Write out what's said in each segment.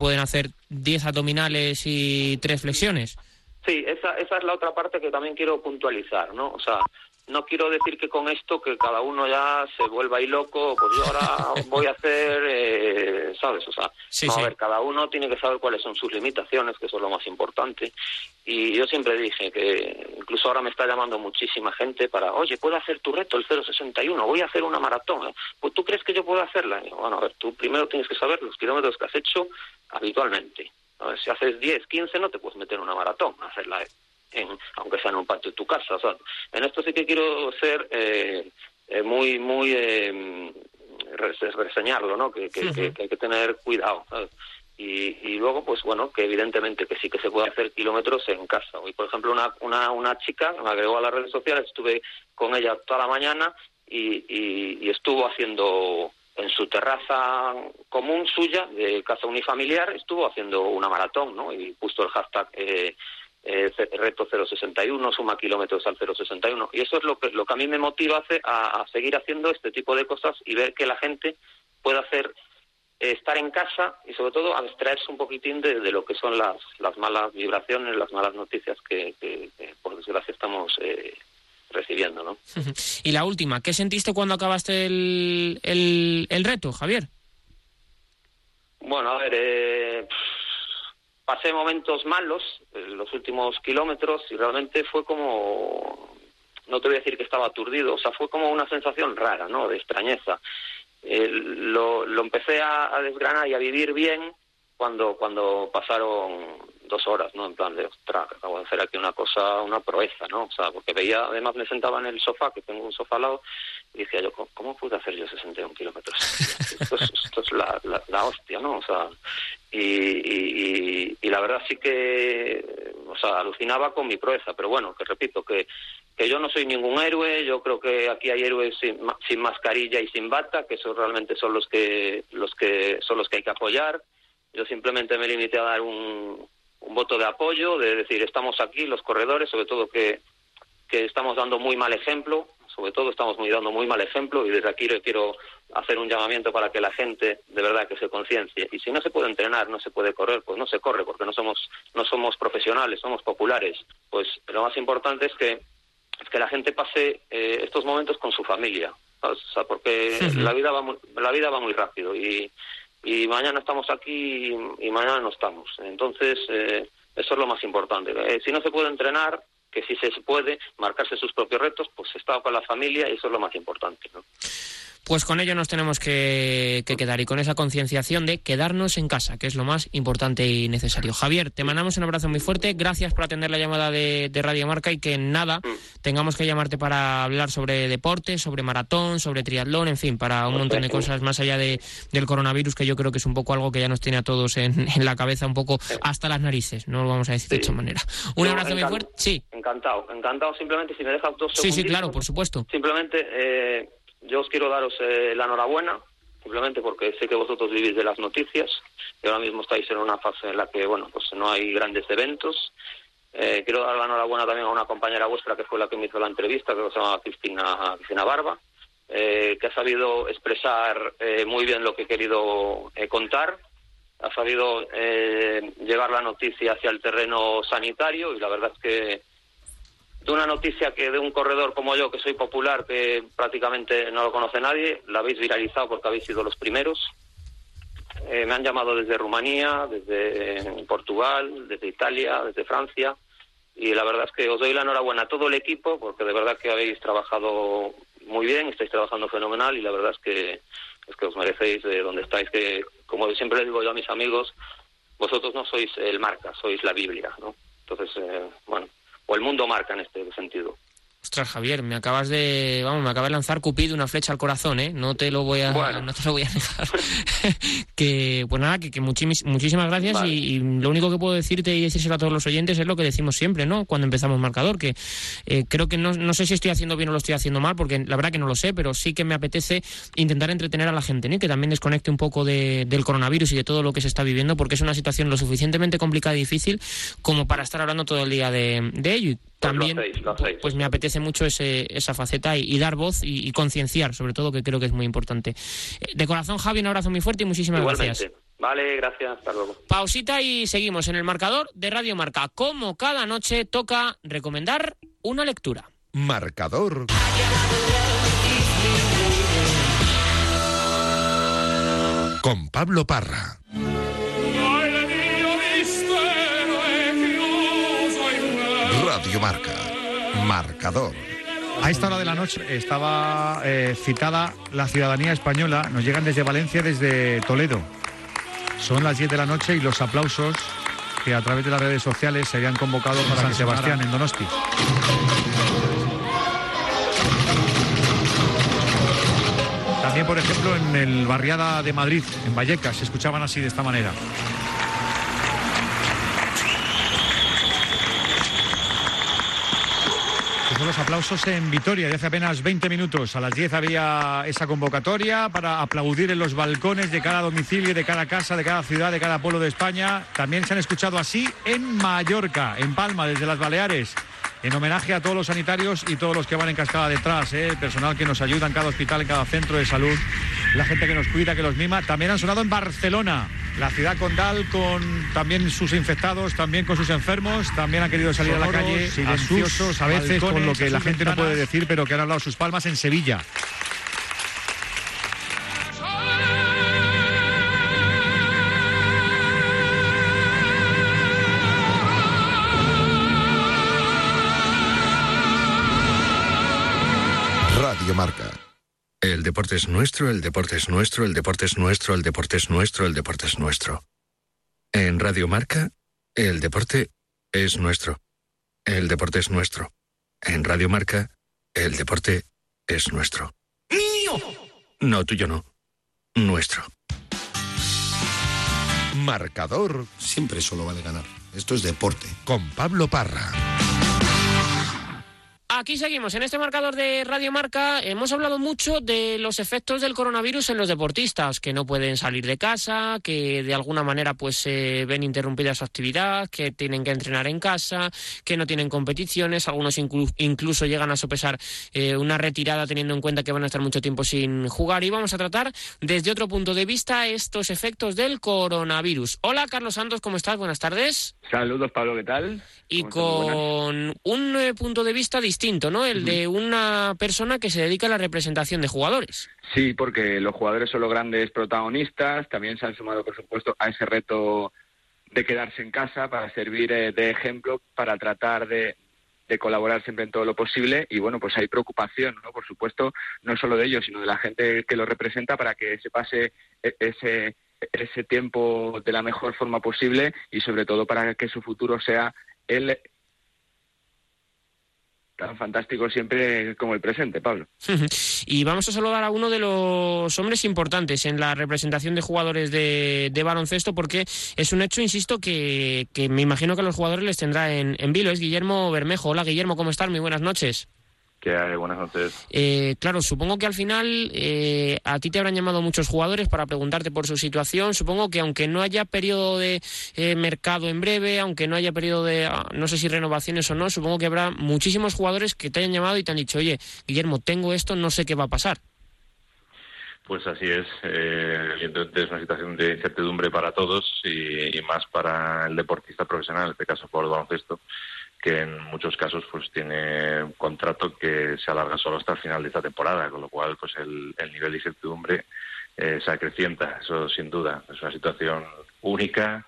pueden hacer 10 abdominales y 3 flexiones. Sí, esa, esa es la otra parte que también quiero puntualizar, ¿no? O sea, no quiero decir que con esto que cada uno ya se vuelva ahí loco, pues yo ahora voy a hacer, eh, ¿sabes? O sea, a ver, cada uno tiene que saber cuáles son sus limitaciones, que eso es lo más importante. Y yo siempre dije que incluso ahora me está llamando muchísima gente para, oye, ¿puedo hacer tu reto, el 061? Voy a hacer una maratón. Pues tú crees que yo puedo hacerla. bueno, a ver, tú primero tienes que saber los kilómetros que has hecho habitualmente. A ver, si haces 10, 15, no te puedes meter en una maratón, hacerla aunque sea en un patio de tu casa. en esto sí que quiero ser eh, eh, muy, muy eh, reseñarlo, ¿no? Que, hay que tener cuidado. Y, luego, pues bueno, que evidentemente que sí que se puede hacer kilómetros en casa. Hoy, por ejemplo, una, una, una chica me agregó a las redes sociales, estuve con ella toda la mañana y, y, estuvo haciendo en su terraza común suya, de casa unifamiliar, estuvo haciendo una maratón, ¿no? Y puso el hashtag eh, eh, reto 061, suma kilómetros al 061. Y eso es lo que, lo que a mí me motiva a, a seguir haciendo este tipo de cosas y ver que la gente puede hacer eh, estar en casa y sobre todo abstraerse un poquitín de, lo que son las, las malas vibraciones, las malas noticias que, por desgracia estamos eh, recibiendo. ¿no? y la última, ¿qué sentiste cuando acabaste el, el, el reto, Javier? Bueno, a ver, eh, pasé momentos malos en los últimos kilómetros y realmente fue como, no te voy a decir que estaba aturdido, o sea, fue como una sensación rara, ¿no? De extrañeza. lo, lo empecé a, desgranar y a vivir bien cuando, cuando pasaron dos horas, ¿no? En plan de, ostras, acabo de hacer aquí una cosa, una proeza, ¿no? O sea, porque veía, además me sentaba en el sofá, que tengo un sofá al lado, y decía yo, ¿cómo, pude hacer yo 61 kilómetros? esto es, esto es la, hostia, ¿no? O sea, y, y, la verdad sí que, o sea, alucinaba con mi proeza, pero bueno, que repito, que, que yo no soy ningún héroe, yo creo que aquí hay héroes sin, sin mascarilla y sin bata, que esos realmente son los que, los que, son los que hay que apoyar. Yo simplemente me limité a dar un, un voto de apoyo, de decir, estamos aquí, los corredores, sobre todo que, que estamos dando muy mal ejemplo, sobre todo estamos muy dando muy mal ejemplo y desde aquí quiero hacer un llamamiento para que la gente de verdad que se conciencie. Y si no se puede entrenar, no se puede correr, pues no se corre porque no somos, no somos profesionales, somos populares. Pues lo más importante es que, es que la gente pase eh, estos momentos con su familia, o sea, porque la vida va muy, la vida va muy rápido y, y mañana estamos aquí y, mañana no estamos. Entonces, eh, eso es lo más importante. Eh, si no se puede entrenar, que si se puede marcarse sus propios retos, pues está con la familia y eso es lo más importante. ¿no? Pues con ello nos tenemos que, quedar y con esa concienciación de quedarnos en casa, que es lo más importante y necesario. Javier, te mandamos un abrazo muy fuerte. Gracias por atender la llamada de, Radio Marca y que nada tengamos que llamarte para hablar sobre deporte, sobre maratón, sobre triatlón, en fin, para un montón de cosas más allá de, del coronavirus, que yo creo que es un poco algo que ya nos tiene a todos en, la cabeza, un poco hasta las narices, no lo vamos a decir de esta manera. Un abrazo muy fuerte. Sí. Encantado, encantado. Simplemente si me dejas dos Sí, sí, claro, por supuesto. Simplemente. Eh yo os quiero daros eh, la enhorabuena, simplemente porque sé que vosotros vivís de las noticias y ahora mismo estáis en una fase en la que, bueno, pues no hay grandes eventos. Eh, quiero dar la enhorabuena también a una compañera vuestra que fue la que me hizo la entrevista, que se llama Cristina, Cristina Barba, eh, que ha sabido expresar muy bien lo que he querido contar, ha sabido llevar la noticia hacia el terreno sanitario y la verdad es que de una noticia que de un corredor como yo, que soy popular, que prácticamente no lo conoce nadie, la habéis viralizado porque habéis sido los primeros. Eh, me han llamado desde Rumanía, desde Portugal, desde Italia, desde Francia. Y la verdad es que os doy la enhorabuena a todo el equipo, porque de verdad que habéis trabajado muy bien, estáis trabajando fenomenal y la verdad es que, es que os merecéis de donde estáis, que como siempre digo yo a mis amigos, vosotros no sois el marca, sois la Biblia, ¿no? Entonces, eh, bueno, o el mundo marca en este sentido. Ostras, Javier, me acabas de, vamos, me acabas de lanzar Cupido una flecha al corazón, ¿eh? No te lo voy a, no te lo voy a dejar. que, pues nada, que, muchísimas gracias y, lo único que puedo decirte y decírselo a todos los oyentes es lo que decimos siempre, ¿no? Cuando empezamos marcador, que eh, creo que no, no sé si estoy haciendo bien o lo estoy haciendo mal, porque la verdad que no lo sé, pero sí que me apetece intentar entretener a la gente, ¿no? Que también desconecte un poco de, del coronavirus y de todo lo que se está viviendo, porque es una situación lo suficientemente complicada y difícil como para estar hablando todo el día de, de ello también pues me apetece mucho ese, esa faceta y, dar voz y, concienciar, sobre todo, que creo que es muy importante. Eh, de corazón, Javi, un abrazo muy fuerte y muchísimas gracias. Vale, gracias, hasta luego. Pausita y seguimos en el marcador de Radio Marca. Como cada noche toca recomendar una lectura. Marcador. Con Pablo Parra. Radio Marca. Marcador. A esta hora de la noche estaba eh, citada la ciudadanía española. Nos llegan desde Valencia, desde Toledo. Son las 10 de la noche y los aplausos que a través de las redes sociales se habían convocado para San Sebastián en Donosti. También, por ejemplo, en el barriada de Madrid, en Vallecas, se escuchaban así de esta manera. Los aplausos en Vitoria de hace apenas 20 minutos. A las 10 había esa convocatoria para aplaudir en los balcones de cada domicilio, de cada casa, de cada ciudad, de cada pueblo de España. También se han escuchado así en Mallorca, en Palma, desde las Baleares en homenaje a todos los sanitarios y todos los que van en cascada detrás, ¿eh? el personal que nos ayuda en cada hospital, en cada centro de salud, la gente que nos cuida, que los mima. También han sonado en Barcelona, la ciudad condal, con también sus infectados, también con sus enfermos, también han querido salir a la calle silenciosos, a veces con lo que la gente no puede decir, pero que han hablado sus palmas en Sevilla. El deporte es nuestro, el deporte es nuestro, el deporte es nuestro, el deporte es nuestro, el deporte es nuestro. En Radio Marca, el deporte es nuestro. El deporte es nuestro. En Radio Marca, el deporte es nuestro. ¡Mío! No, tuyo no. Nuestro. Marcador. Siempre solo vale ganar. Esto es deporte. Con Pablo Parra. Aquí seguimos. En este marcador de Radio Marca hemos hablado mucho de los efectos del coronavirus en los deportistas, que no pueden salir de casa, que de alguna manera pues se ven interrumpida su actividad, que tienen que entrenar en casa, que no tienen competiciones, algunos incluso llegan a sopesar eh, una retirada teniendo en cuenta que van a estar mucho tiempo sin jugar. Y vamos a tratar desde otro punto de vista estos efectos del coronavirus. Hola Carlos Santos, ¿cómo estás? Buenas tardes. Saludos Pablo, ¿qué tal? Y con un eh, punto de vista distinto distinto, ¿no? El de una persona que se dedica a la representación de jugadores. Sí, porque los jugadores son los grandes protagonistas, también se han sumado, por supuesto, a ese reto de quedarse en casa para servir eh, de ejemplo, para tratar de, colaborar siempre en todo lo posible y bueno, pues hay preocupación, ¿no? Por supuesto, no solo de ellos, sino de la gente que lo representa para que se pase e, ese ese tiempo de la mejor forma posible y sobre todo para que su futuro sea el fantástico siempre como el presente, Pablo. y vamos a saludar a uno de los hombres importantes en la representación de jugadores de, baloncesto, porque es un hecho, insisto, que, me imagino que a los jugadores les tendrá en, en vilo. Es Guillermo Bermejo. Hola, Guillermo, ¿cómo estás? Muy buenas noches. ¿Qué hay? Buenas noches. Eh, claro, supongo que al final eh, a ti te habrán llamado muchos jugadores para preguntarte por su situación. Supongo que aunque no haya periodo de eh, mercado en breve, aunque no haya periodo de, ah, no sé si renovaciones o no, supongo que habrá muchísimos jugadores que te hayan llamado y te han dicho, oye, Guillermo, tengo esto, no sé qué va a pasar. Pues así es. evidentemente es una situación de incertidumbre para todos y, y más para el deportista profesional, en este caso por el baloncesto que en muchos casos pues tiene un contrato que se alarga solo hasta el final de esta temporada, con lo cual pues el, nivel de incertidumbre eh, se acrecienta, eso sin duda. Es una situación única,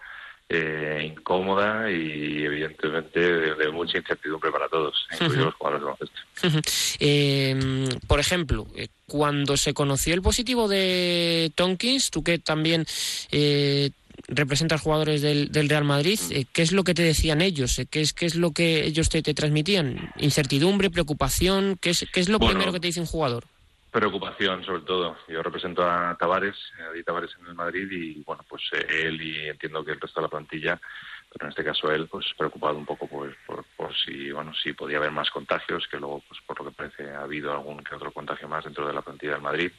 eh, incómoda y evidentemente de, mucha incertidumbre para todos, incluidos los jugadores de em, por ejemplo, eh, cuando se conoció el positivo de Tonkins, tú que también eh, representas jugadores del, Real Madrid, eh, ¿qué es lo que te decían ellos? Eh, ¿Qué es, qué es lo que ellos te, transmitían? ¿Incertidumbre, preocupación? ¿Qué es, qué es lo primero que te dice un jugador? Preocupación, sobre todo. Yo represento a Tavares, a Tavares en el Madrid y, bueno, pues eh, él y entiendo que el resto de la plantilla pero en este caso él pues preocupado un poco por, por, si bueno si podía haber más contagios que luego pues por lo que parece ha habido algún que otro contagio más dentro de la plantilla del Madrid.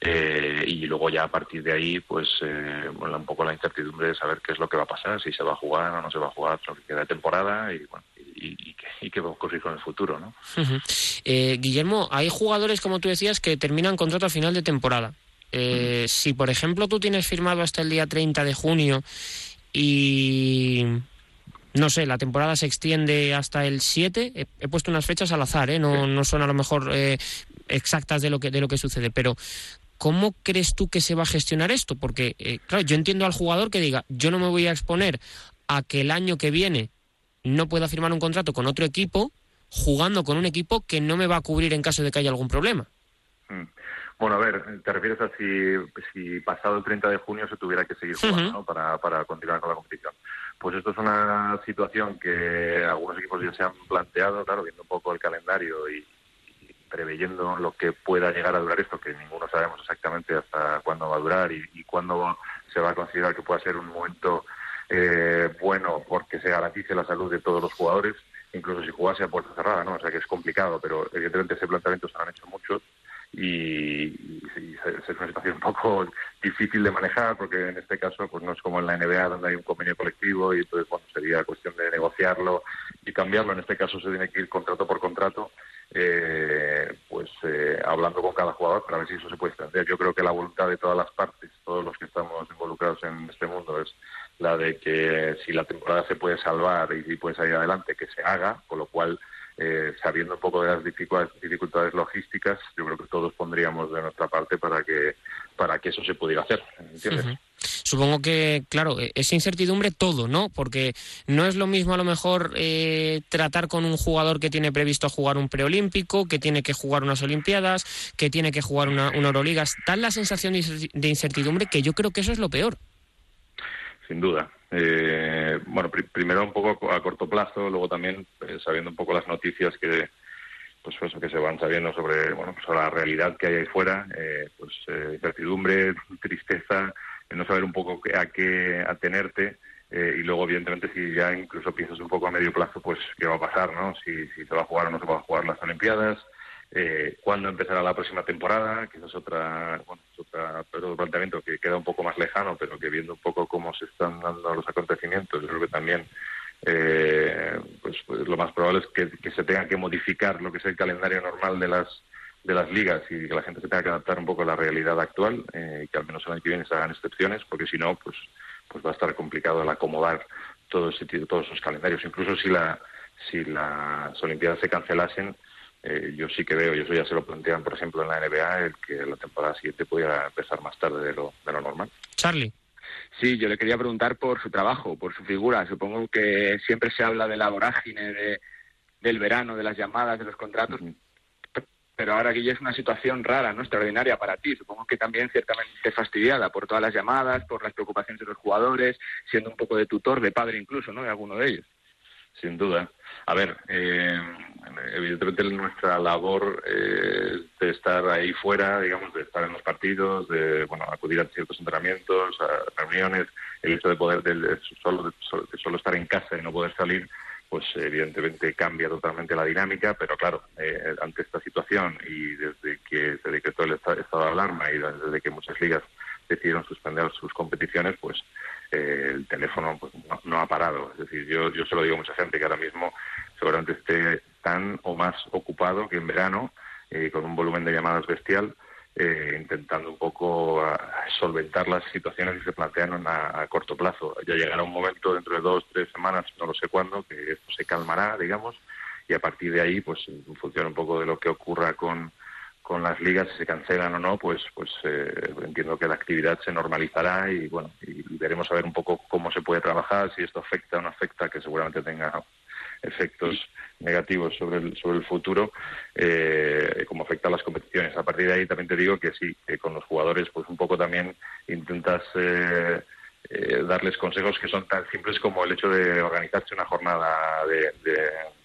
Eh, y luego ya a partir de ahí pues eh, bueno, un poco la incertidumbre de saber qué es lo que va a pasar si se va a jugar o no se va a jugar lo que queda de temporada y bueno y, qué, va a ocurrir con el futuro ¿no? Eh, Guillermo hay jugadores como tú decías que terminan contrato a final de temporada. Eh, si, por ejemplo, tú tienes firmado hasta el día 30 de junio y no sé, la temporada se extiende hasta el 7. He, puesto unas fechas al azar, ¿eh? no, no son a lo mejor eh, exactas de lo, que, de lo que sucede, pero ¿cómo crees tú que se va a gestionar esto? Porque, eh, claro, yo entiendo al jugador que diga, yo no me voy a exponer a que el año que viene no pueda firmar un contrato con otro equipo jugando con un equipo que no me va a cubrir en caso de que haya algún problema. Bueno, a ver, te refieres a si, si pasado el 30 de junio se tuviera que seguir jugando para, para continuar con la competición. Pues esto es una situación que algunos equipos ya se han planteado, claro, viendo un poco el calendario y, preveyendo lo que pueda llegar a durar esto, que ninguno sabemos exactamente hasta cuándo va a durar y, cuándo se va a considerar que pueda ser un momento eh, bueno porque se garantice la salud de todos los jugadores, incluso si jugase a puerta cerrada, ¿no? O sea que es complicado, pero evidentemente ese planteamiento se lo han hecho muchos y, es una situación un poco difícil de manejar porque en este caso pues no es como en la NBA donde hay un convenio colectivo y entonces bueno sería cuestión de negociarlo y cambiarlo. En este caso se tiene que ir contrato por contrato eh, pues eh, hablando con cada jugador para ver si eso se puede extender yo creo que la voluntad de todas las partes todos los que estamos involucrados en este mundo es la de que si la temporada se puede salvar y, y puede salir adelante que se haga con lo cual eh, sabiendo un poco de las dificultades, logísticas, yo creo que todos pondríamos de nuestra parte para que para que eso se pudiera hacer, ¿entiendes? Supongo que, claro, e-, es incertidumbre todo, ¿no? Porque no es lo mismo a lo mejor eh, tratar con un jugador que tiene previsto jugar un preolímpico, que tiene que jugar unas Olimpiadas, que tiene que jugar una, una Euroliga. Tal la sensación de incertidumbre que yo creo que eso es lo peor. Sin duda, eh, bueno, primero un poco a corto plazo, luego también eh, sabiendo un poco las noticias que pues eso que se van sabiendo sobre bueno sobre la realidad que hay ahí fuera, eh, pues eh, incertidumbre, tristeza, no saber un poco a qué atenerte y luego evidentemente si ya incluso piensas un poco a medio plazo, pues qué va a pasar, ¿no? Si, si se va a jugar o no se va a jugar las Olimpiadas, eh, cuándo empezará la próxima temporada, que es otra, bueno, otra, otro planteamiento que queda un poco más lejano, pero que viendo un poco cómo se están dando los acontecimientos, yo creo que también eh, pues, pues, lo más probable es que, se tenga que modificar lo que es el calendario normal de las de las ligas y que la gente se tenga que adaptar un poco a la realidad actual eh, y que al menos el año que viene se hagan excepciones, porque si no, pues pues va a estar complicado el acomodar todo ese, todos esos calendarios. Incluso si la si las Olimpiadas se cancelasen, eh, yo sí que veo, y eso ya se lo plantean, por ejemplo, en la NBA, el que la temporada siguiente pudiera empezar más tarde de lo, de lo normal. Charlie. Sí, yo le quería preguntar por su trabajo, por su figura. Supongo que siempre se habla de la vorágine de, del verano, de las llamadas, de los contratos, pero ahora que ya es una situación rara, ¿no? Extraordinaria para ti. Supongo que también ciertamente fastidiada por todas las llamadas, por las preocupaciones de los jugadores, siendo un poco de tutor, de padre incluso, ¿no? De alguno de ellos. Sin duda. A ver, eh, evidentemente nuestra labor es de estar ahí fuera, digamos, de estar en los partidos, de bueno, acudir a ciertos entrenamientos, a reuniones, el hecho de poder de, solo, solo estar en casa y no poder salir, pues evidentemente cambia totalmente la dinámica, pero claro, eh, ante esta situación y desde que se decretó el estado de alarma y desde que muchas ligas decidieron suspender sus competiciones, pues eh, el teléfono pues, no, ha parado. Es decir, yo, yo se lo digo a mucha gente que ahora mismo seguramente esté tan o más ocupado que en verano, eh, con un volumen de llamadas bestial, eh, intentando un poco solventar las situaciones que se plantean a, corto plazo. Ya llegará un momento dentro de dos, tres semanas, no lo sé cuándo, que esto se calmará, digamos, y a partir de ahí, pues en función un poco de lo que ocurra con, con las ligas, si se cancelan o no, pues, pues eh, entiendo que la actividad se normalizará y bueno, y veremos a ver un poco cómo se puede trabajar, si esto afecta o no afecta, que seguramente tenga efectos negativos sobre el, sobre el futuro, eh, como afecta a las competiciones. A partir de ahí también te digo que sí, que con los jugadores pues un poco también intentas eh, eh, darles consejos que son tan simples como el hecho de organizarse una jornada de,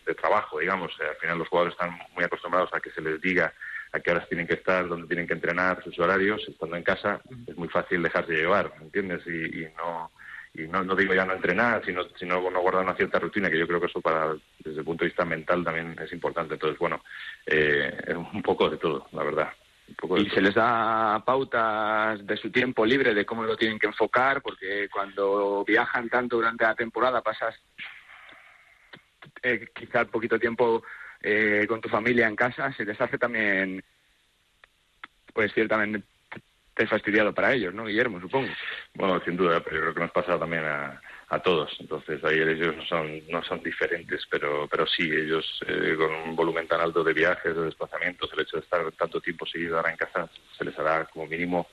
de trabajo, digamos. al final los jugadores están muy acostumbrados a que se les diga a qué horas tienen que estar, dónde tienen que entrenar, sus horarios, estando en casa, es muy fácil dejarse llevar, ¿entiendes? Y, no y no, no, digo ya no entrenar, sino, sino no guardar una cierta rutina, que yo creo que eso para desde el punto de vista mental también es importante. Entonces, bueno, eh, un poco de todo, la verdad. y se les da pautas de su tiempo libre de cómo lo tienen que enfocar, porque cuando viajan tanto durante la temporada pasas eh, quizá poquito tiempo eh, con tu familia en casa, se les hace también, pues ciertamente fastidiado para ellos, ¿no, Guillermo? Supongo. Bueno, sin duda, pero yo creo que nos pasa también a, a todos. Entonces, ahí ellos no son, no son diferentes, pero, pero sí, ellos eh, con un volumen tan alto de viajes, de desplazamientos, el hecho de estar tanto tiempo seguido ahora en casa, se les hará como mínimo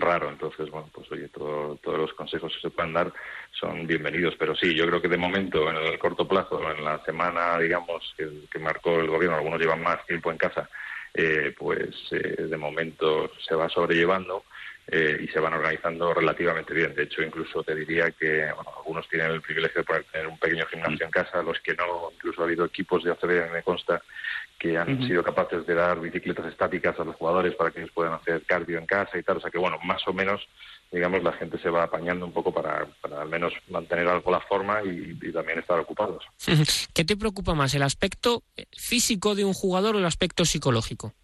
raro. Entonces, bueno, pues oye, todos los consejos que se puedan dar son bienvenidos. Pero sí, yo creo que de momento, en el corto plazo, en la semana, digamos, que, marcó el gobierno, algunos llevan más tiempo en casa, eh, pues eh, de momento se va sobrellevando. Eh, y se van organizando relativamente bien. De hecho, incluso te diría que algunos tienen el privilegio de tener un pequeño gimnasio en casa, los que no, incluso ha habido equipos de ACB, me consta, que han sido capaces de dar bicicletas estáticas a los jugadores para que ellos puedan hacer cardio en casa y tal. O sea que, bueno, más o menos, digamos, la gente se va apañando un poco para, para al menos mantener algo la forma y, y también estar ocupados. ¿Qué te preocupa más, el aspecto físico de un jugador o el aspecto psicológico?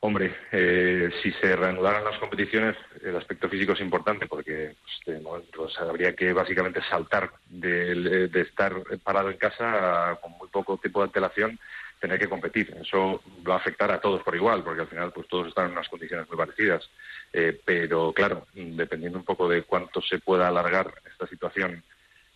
Hombre, eh, si se reanudaran las competiciones, el aspecto físico es importante porque pues, pues, habría que básicamente saltar de, estar parado en casa con muy poco tiempo de antelación, tener que competir. Eso va a afectar a todos por igual, porque al final pues todos están en unas condiciones muy parecidas. Eh, pero claro, dependiendo un poco de cuánto se pueda alargar esta situación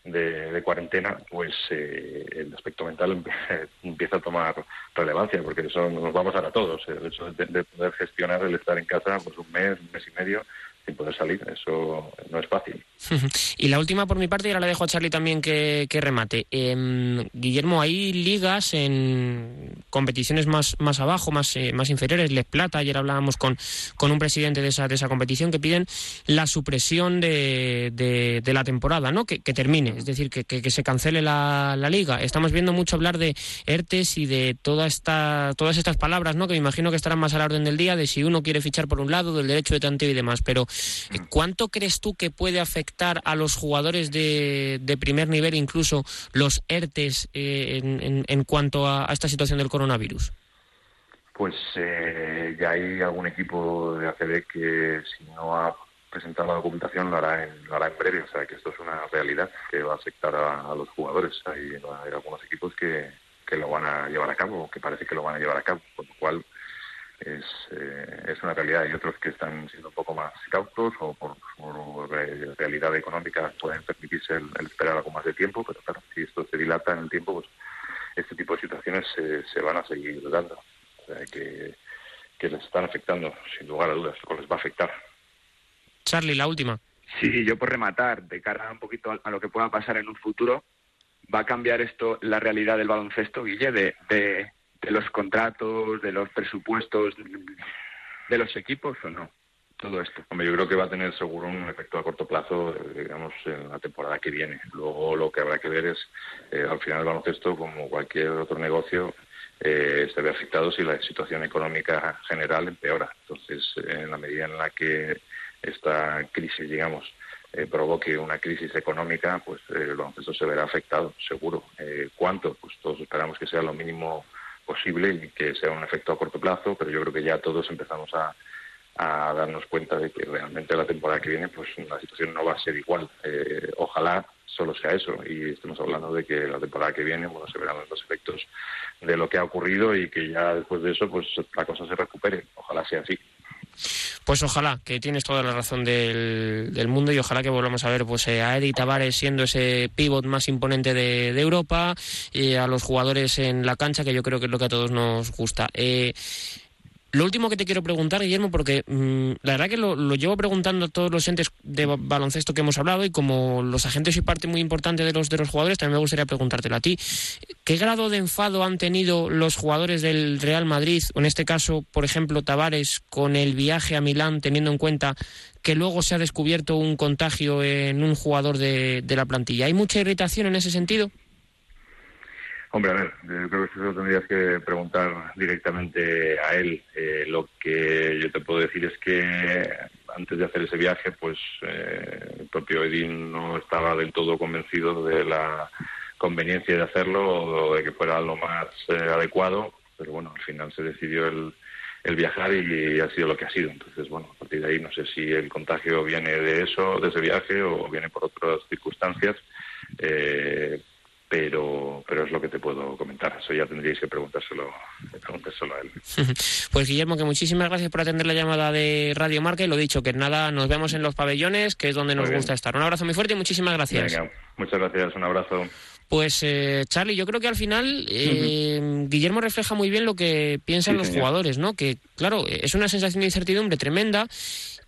de, cuarentena, pues eh, el aspecto mental empieza a tomar relevancia, porque eso nos va a pasar a todos. El hecho de, de poder gestionar el estar en casa pues un mes, un mes y medio, sin poder salir. Eso no es fácil. y la última por mi parte, y ahora la dejo a Charlie también que, remate. Em, Guillermo, hay ligas en competiciones más, más abajo, más, eh, más inferiores, Les Plata, ayer hablábamos con, con un presidente de esa, de esa competición, que piden la supresión de, de, la temporada, ¿no? Que, termine, es decir, que, que, se cancele la, la, liga. Estamos viendo mucho hablar de ERTES y de toda esta, todas estas palabras, ¿no? Que me imagino que estarán más a la orden del día, de si uno quiere fichar por un lado, del derecho de tanteo y demás, pero ¿Cuánto crees tú que puede afectar a los jugadores de, primer nivel, incluso los ERTES, eh, en, cuanto a, esta situación del coronavirus? Pues eh, ya hay algún equipo de ACB que si no ha presentado la documentación lo hará en, lo hará en breve. O sea, que esto es una realidad que va a afectar a, los jugadores. Hay, hay algunos equipos que, que lo van a llevar a cabo, que parece que lo van a llevar a cabo, con lo cual es, eh, es una realidad y otros que están siendo un poco más cautos o por, realidad económica pueden permitirse el, esperar algo más de tiempo, pero claro, si esto se dilata en el tiempo, pues este tipo de situaciones se, se van a seguir dando. O sea, que, que les están afectando, sin lugar a dudas, o les va a afectar. Charlie, la última. Sí, yo por rematar, de cara un poquito a lo que pueda pasar en un futuro, ¿va a cambiar esto la realidad del baloncesto, Guille, de, de de los contratos, de los presupuestos de los equipos o no? Todo esto. Yo creo que va a tener seguro un efecto a corto plazo, digamos, en la temporada que viene. Luego lo que habrá que ver es, eh, al final el baloncesto, como cualquier otro negocio, eh, se ve afectado si la situación económica general empeora. Entonces, en la medida en la que esta crisis, digamos, eh, provoque una crisis económica, pues el baloncesto se verá afectado, seguro. ¿Cuánto? Pues todos esperamos que sea lo mínimo posible y que sea un efecto a corto plazo, pero yo creo que ya todos empezamos a, darnos cuenta de que realmente la temporada que viene pues la situación no va a ser igual. Eh, ojalá solo sea eso y estemos hablando de que la temporada que viene bueno se verán los efectos de lo que ha ocurrido y que ya después de eso pues la cosa se recupere. Ojalá sea así. Pues ojalá, que tienes toda la razón del, mundo y ojalá que volvamos a ver pues eh, a Eddie Tavares siendo ese pivot más imponente de, Europa y a los jugadores en la cancha, que yo creo que es lo que a todos nos gusta. Eh, lo último que te quiero preguntar, Guillermo, porque mm, la verdad que lo, llevo preguntando a todos los entes de baloncesto que hemos hablado y como los agentes y parte muy importante de los de los jugadores, también me gustaría preguntártelo a ti. ¿Qué grado de enfado han tenido los jugadores del Real Madrid, en este caso, por ejemplo, Tavares, con el viaje a Milán, teniendo en cuenta que luego se ha descubierto un contagio en un jugador de la plantilla? ¿Hay mucha irritación en ese sentido? Hombre, a ver, yo creo que eso tendrías que preguntar directamente a él. Eh, lo que yo te puedo decir es que antes de hacer ese viaje, pues eh, el propio Edín no estaba del todo convencido de la conveniencia de hacerlo o de que fuera lo más eh, adecuado, pero bueno, al final se decidió el, el viajar y ha sido lo que ha sido. Entonces, bueno, a partir de ahí no sé si el contagio viene de eso, de ese viaje, o viene por otras circunstancias. Eh, pero pero es lo que te puedo comentar. Eso ya tendríais que preguntárselo, preguntárselo a él. Pues Guillermo, que muchísimas gracias por atender la llamada de Radio Marca y lo dicho, que nada, nos vemos en los pabellones, que es donde nos gusta estar. Un abrazo muy fuerte y muchísimas gracias. muchas gracias, un abrazo. Pues eh, Charlie, yo creo que al final eh, Guillermo refleja muy bien lo que piensan los jugadores, ¿no? Que claro, es una sensación de incertidumbre tremenda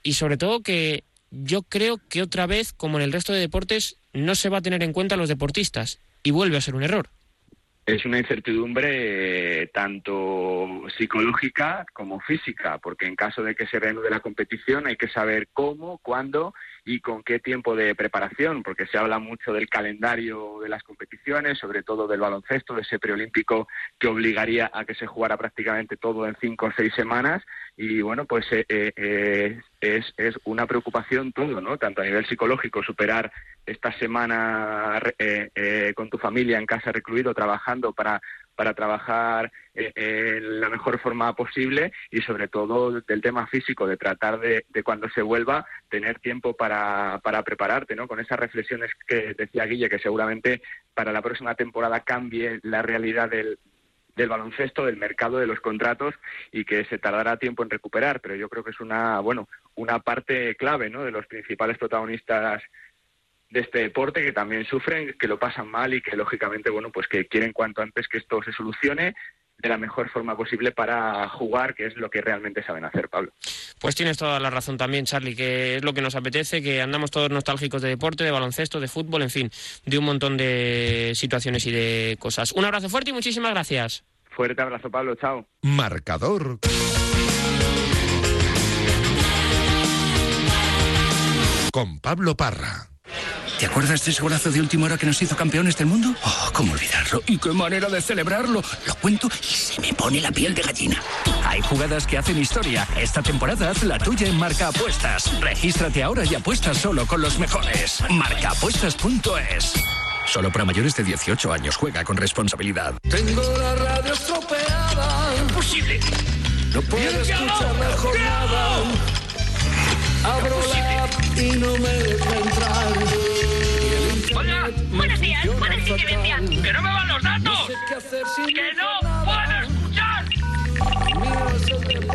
y sobre todo que yo creo que otra vez, como en el resto de deportes, no se va a tener en cuenta a los deportistas y vuelve a ser un error. Es una incertidumbre eh, tanto psicológica como física, porque en caso de que se reanude la competición hay que saber cómo, cuándo y con qué tiempo de preparación, porque se habla mucho del calendario de las competiciones, sobre todo del baloncesto, de ese preolímpico que obligaría a que se jugara prácticamente todo en cinco o seis semanas. Y bueno, pues eh, eh, es, es una preocupación todo, ¿no? Tanto a nivel psicológico, superar esta semana eh, con tu familia en casa recluido, trabajando para para trabajar eh, en la mejor forma posible y sobre todo del tema físico, de tratar de, cuando se vuelva tener tiempo para, para prepararte, ¿no? Con esas reflexiones que decía Guille, que seguramente para la próxima temporada cambie la realidad del, del baloncesto, del mercado de los contratos y que se tardará tiempo en recuperar, pero yo creo que es una, bueno, una parte clave, ¿no? De los principales protagonistas de este deporte que también sufren, que lo pasan mal y que lógicamente, bueno, pues que quieren cuanto antes que esto se solucione de la mejor forma posible para jugar, que es lo que realmente saben hacer, Pablo. Pues tienes toda la razón también, Charlie, que es lo que nos apetece, que andamos todos nostálgicos de deporte, de baloncesto, de fútbol, en fin, de un montón de situaciones y de cosas. Un abrazo fuerte y muchísimas gracias. Fuerte abrazo, Pablo, chao. Marcador. Con Pablo Parra. ¿Te acuerdas de ese golazo de última hora que nos hizo campeones del mundo? Oh, ¿cómo olvidarlo? ¿Y qué manera de celebrarlo? Lo cuento y se me pone la piel de gallina. Hay jugadas que hacen historia. Esta temporada haz la tuya en Marca Apuestas. Regístrate ahora y apuesta solo con los mejores. Marcaapuestas.es. Solo para mayores de 18 años. Juega con responsabilidad. Tengo la radio estropeada. Imposible. No puedo escuchar la jornada. Abro la y no me deja entrar. Hola, buenos días, ¿puedes intervención? ¡Que no me van los datos! ¡Que no puedo escuchar!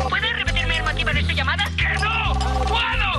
¿Puedes repetirme el motivo de su llamada? ¡Que no puedo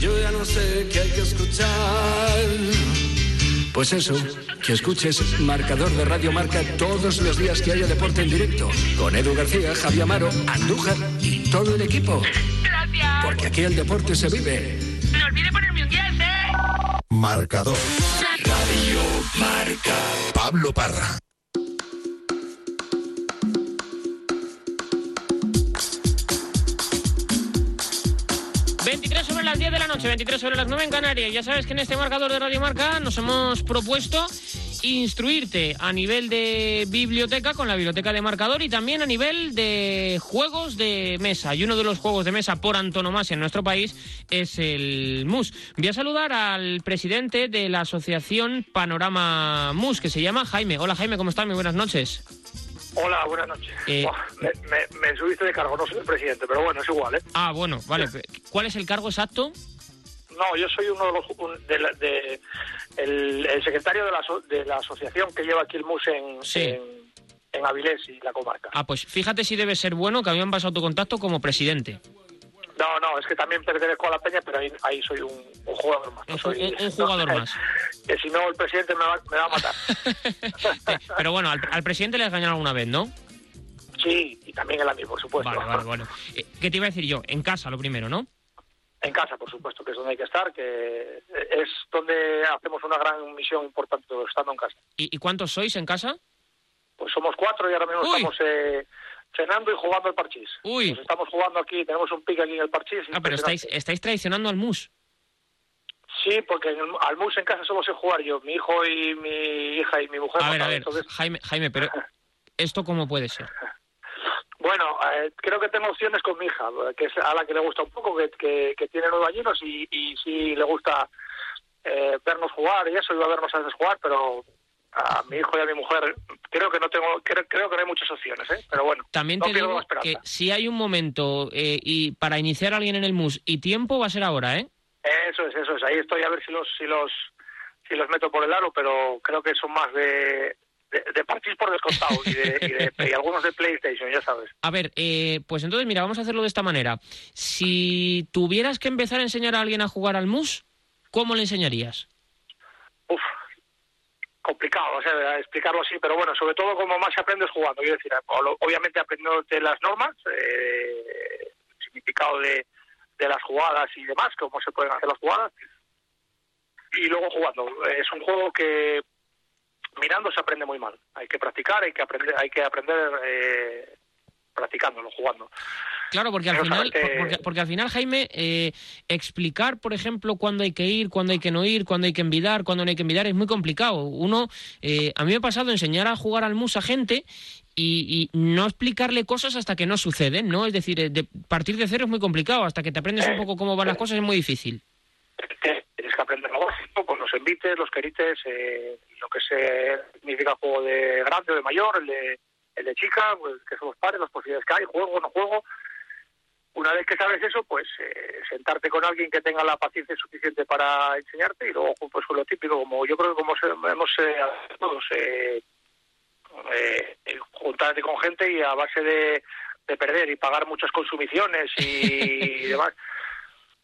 Yo ya no sé qué hay que escuchar. Pues eso, que escuches Marcador de Radio Marca todos los días que haya deporte en directo. Con Edu García, Javier Amaro, Andújar y todo el equipo. Gracias. Porque aquí el deporte se vive. No olvide ponerme un 10, ¿eh? Marcador. Radio Marca. Pablo Parra. 10 de la noche, 23 sobre las 9 en Canarias. Ya sabes que en este marcador de Radio Marca nos hemos propuesto instruirte a nivel de biblioteca con la biblioteca de marcador y también a nivel de juegos de mesa. Y uno de los juegos de mesa por antonomasia en nuestro país es el MUS. Voy a saludar al presidente de la asociación Panorama MUS, que se llama Jaime. Hola Jaime, ¿cómo estás? Muy buenas noches. Hola, buenas noches. Eh, me, subiste de cargo, no soy el presidente, pero bueno, es igual, ¿eh? Ah, bueno, vale. ¿Cuál es el cargo exacto? No, yo soy uno de los... de, el, secretario de la, de la asociación que lleva aquí el MUS en, en, Avilés y la comarca. Ah, pues fíjate si debe ser bueno que habían pasado tu contacto como presidente. No, no, es que también pertenezco a la peña, pero ahí, soy un, jugador más. un, jugador más. Que si no, el presidente me va, a matar. pero bueno, al, presidente le has ganado alguna vez, ¿no? Sí, y también el a mí, por supuesto. Vale, vale, bueno. Eh, ¿Qué te iba a decir yo? En casa, lo primero, ¿no? En casa, por supuesto, que es donde hay que estar, que es donde hacemos una gran misión importante, estando en casa. ¿Y, cuántos sois en casa? Pues somos cuatro y ahora mismo estamos... Eh, cenando y jugando al parchís. Uy. estamos jugando aquí, tenemos un pique aquí en el parchís. Ah, pero estáis, estáis traicionando al mus. Sí, porque al mus en casa solo sé jugar yo, mi hijo y mi hija y mi mujer. A ver, a ver, Jaime, Jaime, pero ¿esto cómo puede ser? Bueno, eh, creo que tengo opciones con mi hija, que es a la que le gusta un poco, que, que, tiene nueve años y, y sí le gusta eh, vernos jugar y eso, iba a vernos a veces jugar, pero a mi hijo y a mi mujer creo que no tengo creo, que no hay muchas opciones ¿eh? pero bueno también te digo que si hay un momento eh, y para iniciar a alguien en el mus y tiempo va a ser ahora eh eso es eso es ahí estoy a ver si los si los si los meto por el aro pero creo que son más de de, partir por descontado y, de, y, algunos de PlayStation, ya sabes. A ver, eh, pues entonces, mira, vamos a hacerlo de esta manera. Si tuvieras que empezar a enseñar a alguien a jugar al mus, ¿cómo le enseñarías? Uf, complicado, o sea, explicarlo así, pero bueno, sobre todo como más aprendes jugando, quiero decir, obviamente aprendiendo las normas, eh, el significado de, de las jugadas y demás, cómo se pueden hacer las jugadas, y luego jugando. Es un juego que mirando se aprende muy mal. Hay que practicar, hay que aprender, hay que aprender eh, practicándolo, jugando. Claro, porque al final, porque, al final Jaime, eh, explicar, por ejemplo, cuándo hay que ir, cuándo hay que no ir, cuándo hay que envidar, cuándo no hay que envidar, es muy complicado. Uno, eh, a mí me ha pasado enseñar a jugar al mus a gente y, no explicarle cosas hasta que no suceden, ¿no? Es decir, de partir de cero es muy complicado, hasta que te aprendes un poco cómo van las cosas es muy difícil. Tienes que aprender lo básico, pues los envites, los querites, eh, lo que se significa juego de grande o de mayor, el de, el de chica, pues que son los padres, las posibilidades que hay, juego, no juego, una vez que sabes eso, pues eh, sentarte con alguien que tenga la paciencia suficiente para enseñarte y luego, pues con lo típico, como yo creo que como hemos eh, todos, eh, eh, juntarte con gente y a base de, de perder y pagar muchas consumiciones y demás.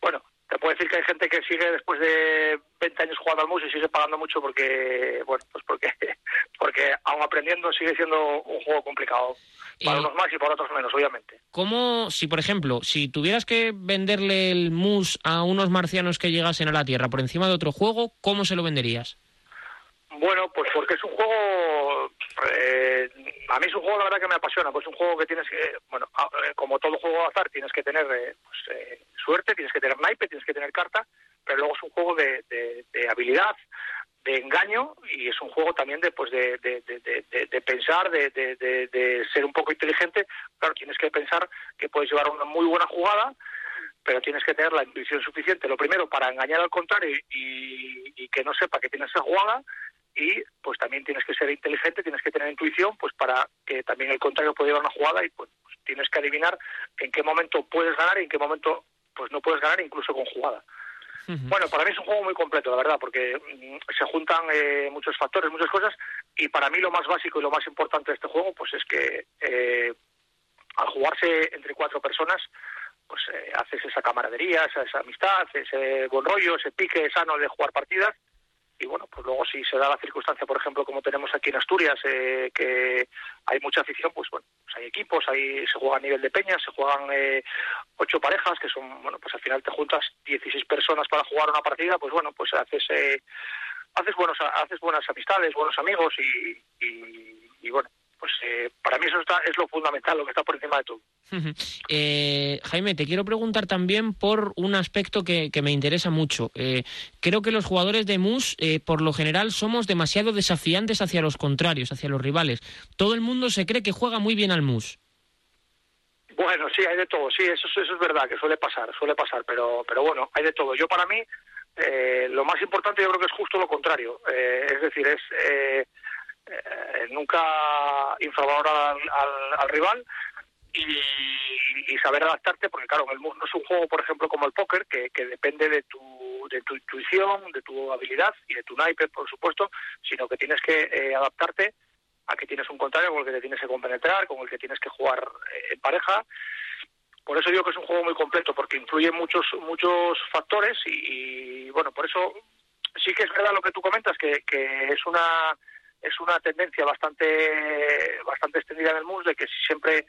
Bueno, te puedo decir que hay gente que sigue después de 20 años jugando al mus y sigue pagando mucho porque, bueno, pues porque, porque aún aprendiendo sigue siendo un juego complicado. Para unos más y para otros menos, obviamente. ¿Cómo, si por ejemplo, si tuvieras que venderle el mus a unos marcianos que llegasen a la Tierra por encima de otro juego, ¿cómo se lo venderías? Bueno, pues porque es un juego, eh, a mí es un juego la verdad que me apasiona, pues es un juego que tienes que, bueno, eh, como todo juego de azar, tienes que tener eh, pues, suerte, tienes que tener naipe, tienes que tener carta, pero luego es un juego de, habilidad, de engaño y es un juego también de, pues de, de pensar, de, ser un poco inteligente. Claro, tienes que pensar que puedes llevar una muy buena jugada, pero tienes que tener la intuición suficiente, lo primero, para engañar al contrario y, y que no sepa que tienes esa jugada y pues también tienes que ser inteligente, tienes que tener intuición pues para que también el contrario pueda llevar una jugada y pues, tienes que adivinar en qué momento puedes ganar y en qué momento pues no puedes ganar incluso con jugada. Bueno, para mí es un juego muy completo, la verdad, porque mm, se juntan eh, muchos factores, muchas cosas, y para mí lo más básico y lo más importante de este juego, pues es que eh, al jugarse entre cuatro personas, pues eh, haces esa camaradería, esa, esa, amistad, ese buen rollo, ese pique sano de jugar partidas, y bueno, pues luego si se da la circunstancia, por ejemplo, como tenemos aquí en Asturias, eh, que hay mucha afición, pues bueno, pues hay equipos, ahí se juega a nivel de peñas, se juegan eh, ocho parejas, que son, bueno, pues al final te juntas 16 personas para jugar una partida, pues bueno, pues haces eh, haces buenos haces buenas amistades, buenos amigos y, y bueno, pues eh, para mí eso está, es lo fundamental, lo que está por encima de todo. eh, Jaime, te quiero preguntar también por un aspecto que, me interesa mucho. Eh, creo que los jugadores de MUS, eh, por lo general, somos demasiado desafiantes hacia los contrarios, hacia los rivales. Todo el mundo se cree que juega muy bien al MUS. Bueno, sí, hay de todo, sí, eso, eso es verdad, que suele pasar, suele pasar, pero, pero bueno, hay de todo. Yo para mí, lo más importante yo creo que es justo lo contrario. es decir, es eh, nunca infravalorar al, al, rival y, saber adaptarte, porque claro, el no es un juego, por ejemplo, como el póker, que, que depende de tu, de tu intuición, de tu habilidad y de tu naipe, por supuesto, sino que tienes que eh, adaptarte a que tienes un contrario con el que te tienes que compenetrar, con el que tienes que jugar eh, en pareja. Por eso digo que es un juego muy completo, porque influye muchos muchos factores y, y bueno, por eso sí que es verdad lo que tú comentas, que, que es una es una tendencia bastante bastante extendida en el MUS de que siempre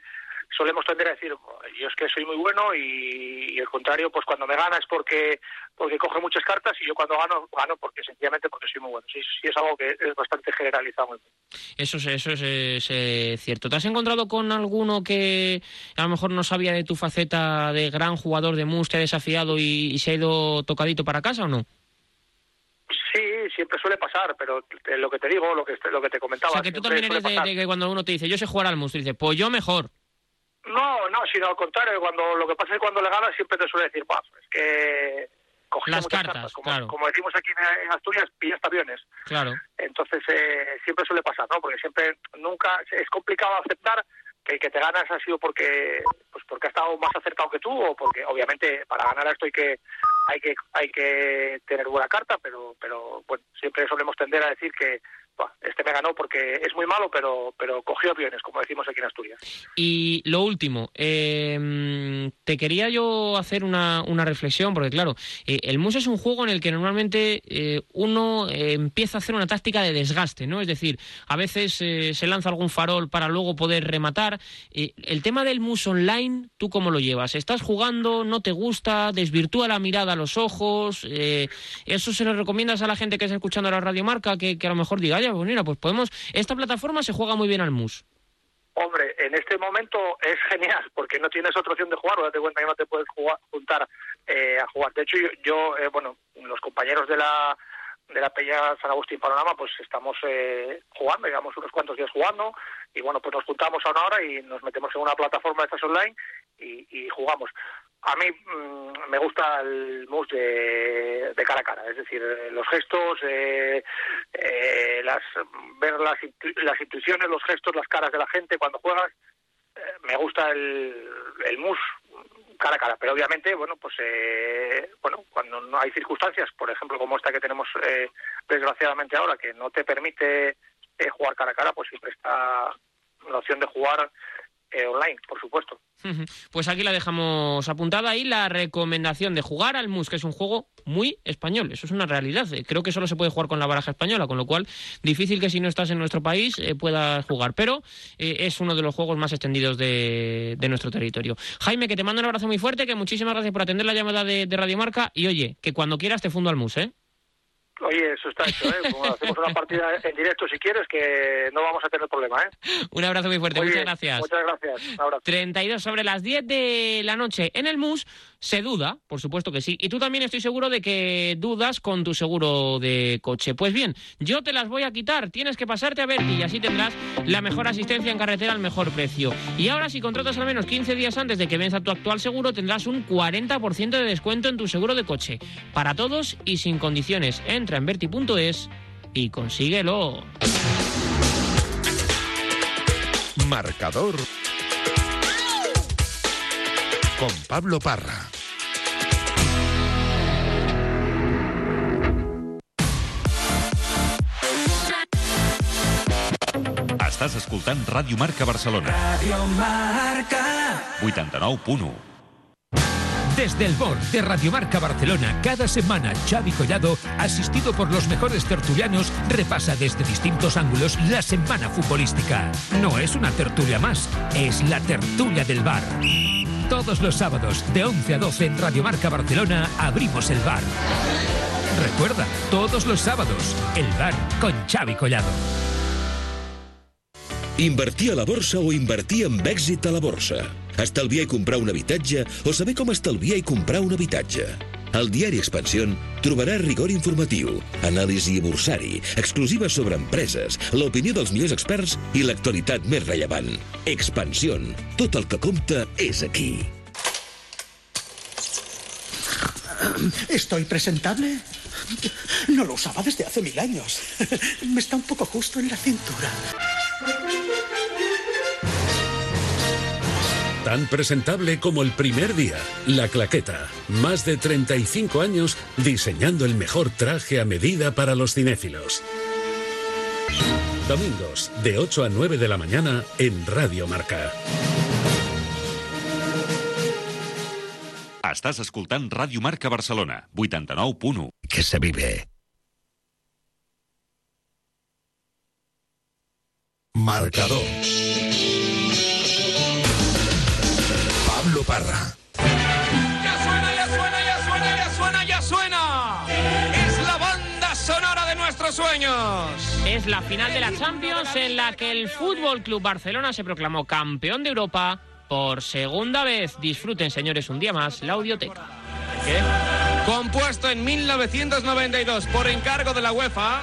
solemos tender a decir yo es que soy muy bueno y, el contrario pues cuando me gana es porque porque coge muchas cartas y yo cuando gano gano porque sencillamente porque soy muy bueno. Sí, sí es algo que es bastante generalizado. Eso es eso es, cierto. Te has encontrado con alguno que a lo mejor no sabía de tu faceta de gran jugador de mus te ha desafiado y se ha ido tocadito para casa o no siempre suele pasar, pero lo que te digo, lo que, lo que te comentaba. O sea, que tú también eres de, que cuando uno te dice, yo sé jugar al tú dices, pues yo mejor. No, no, sino al contrario, cuando lo que pasa es que cuando le ganas siempre te suele decir, bah, es que cogí las cartas, como, claro. como, decimos aquí en, Asturias, pillaste aviones. Claro. Entonces eh, siempre suele pasar, ¿no? Porque siempre, nunca, es complicado aceptar el que te ganas ha sido porque pues porque ha estado más acertado que tú o porque obviamente para ganar esto hay que hay que hay que tener buena carta pero pero bueno siempre solemos tender a decir que este me ganó porque es muy malo, pero, pero cogió aviones, como decimos aquí en Asturias. Y lo último, em, te quería yo hacer una, una reflexión, porque claro, eh, el MUS es un juego en el que normalmente eh, uno eh, empieza a hacer una táctica de desgaste, ¿no? Es decir, a veces se lanza algún farol para luego poder rematar. el tema del MUS online, ¿tú cómo lo llevas? ¿Estás jugando? ¿No te gusta? ¿Desvirtúa la mirada a los ojos? ¿Eso se lo recomiendas a la gente que está escuchando la radiomarca que, que a lo mejor diga, pues mira, pues podemos, esta plataforma se juega muy bien al mus. Hombre, en este momento es genial porque no tienes otra opción de jugar, o date cuenta que no te puedes juntar eh, a jugar. De hecho, yo, eh, bueno, los compañeros de la de la Peña San Agustín Panorama, pues estamos eh, jugando, llevamos unos cuantos días jugando y bueno, pues nos juntamos a una hora y nos metemos en una plataforma de estas online y jugamos. A mí mm, me gusta el mus de, cara a cara, es decir, los gestos, eh, eh, las, ver las, las intuiciones, los gestos, las caras de la gente cuando juegas. Eh, me gusta el, el mus cara a cara, pero obviamente, bueno, pues bueno, cuando no hay circunstancias, por ejemplo, como esta que tenemos desgraciadamente ahora, que no te permite jugar cara a cara, pues siempre está la opción de jugar eh, online, por supuesto. Pues aquí la dejamos apuntada ahí la recomendación de jugar al MUS, que es un juego muy español, eso es una realidad. Eh, creo que solo se puede jugar con la baraja española, con lo cual difícil que si no estás en nuestro país eh, puedas jugar, pero es uno de los juegos más extendidos de, nuestro territorio. Jaime, que te mando un abrazo muy fuerte, que muchísimas gracias por atender la llamada de, de Radio Marca y oye, que cuando quieras te fundo al MUS, ¿eh? Oye, eso está hecho, ¿eh? hacemos una partida en directo si quieres, que no vamos a tener problema, ¿eh? Un abrazo muy fuerte, muchas gracias. Muchas gracias, un abrazo. 32 sobre las 10 de la noche en el MUS, se duda, por supuesto que sí. Y tú también estoy seguro de que dudas con tu seguro de coche. Pues bien, yo te las voy a quitar, tienes que pasarte a ver y así tendrás la mejor asistencia en carretera al mejor precio. Y ahora, si contratas al menos 15 días antes de que venza tu actual seguro, tendrás un 40% de descuento en tu seguro de coche. Para todos y sin condiciones. Entra en verti.es y consíguelo. Marcador con Pablo Parra. Estàs escoltant Ràdio Marca Barcelona. Ràdio Marca. 89.1 desde el BOR de Radiomarca Barcelona, cada semana Xavi Collado, asistido por los mejores tertulianos, repasa desde distintos ángulos la semana futbolística. No es una tertulia más, es la tertulia del bar. Todos los sábados, de 11 a 12 en Radiomarca Barcelona, abrimos el bar. Recuerda, todos los sábados, el bar con Xavi Collado. Invertir a la borsa o invertir amb èxit a la borsa. Estalviar i comprar un habitatge o saber com estalviar i comprar un habitatge. Al diari Expansión trobarà rigor informatiu, anàlisi bursari, exclusiva sobre empreses, l'opinió dels millors experts i l'actualitat més rellevant. Expansión. Tot el que compta és aquí. ¿Estoy presentable? No lo usaba desde hace mil años. Me está un poco justo en la cintura. Tan presentable como el primer día, La Claqueta. Más de 35 años diseñando el mejor traje a medida para los cinéfilos. Domingos, de 8 a 9 de la mañana en Radio Marca. Estàs escoltant Ràdio Marca Barcelona, 89.1. Que se vive. Marcador. Parra. Ya suena, ya suena, ya suena, ya suena, ya suena. Es la banda sonora de nuestros sueños. Es la final de la Champions en la que el Fútbol Club Barcelona se proclamó campeón de Europa por segunda vez. Disfruten, señores, un día más la audioteca. ¿Qué? compuesto en 1992 por encargo de la UEFA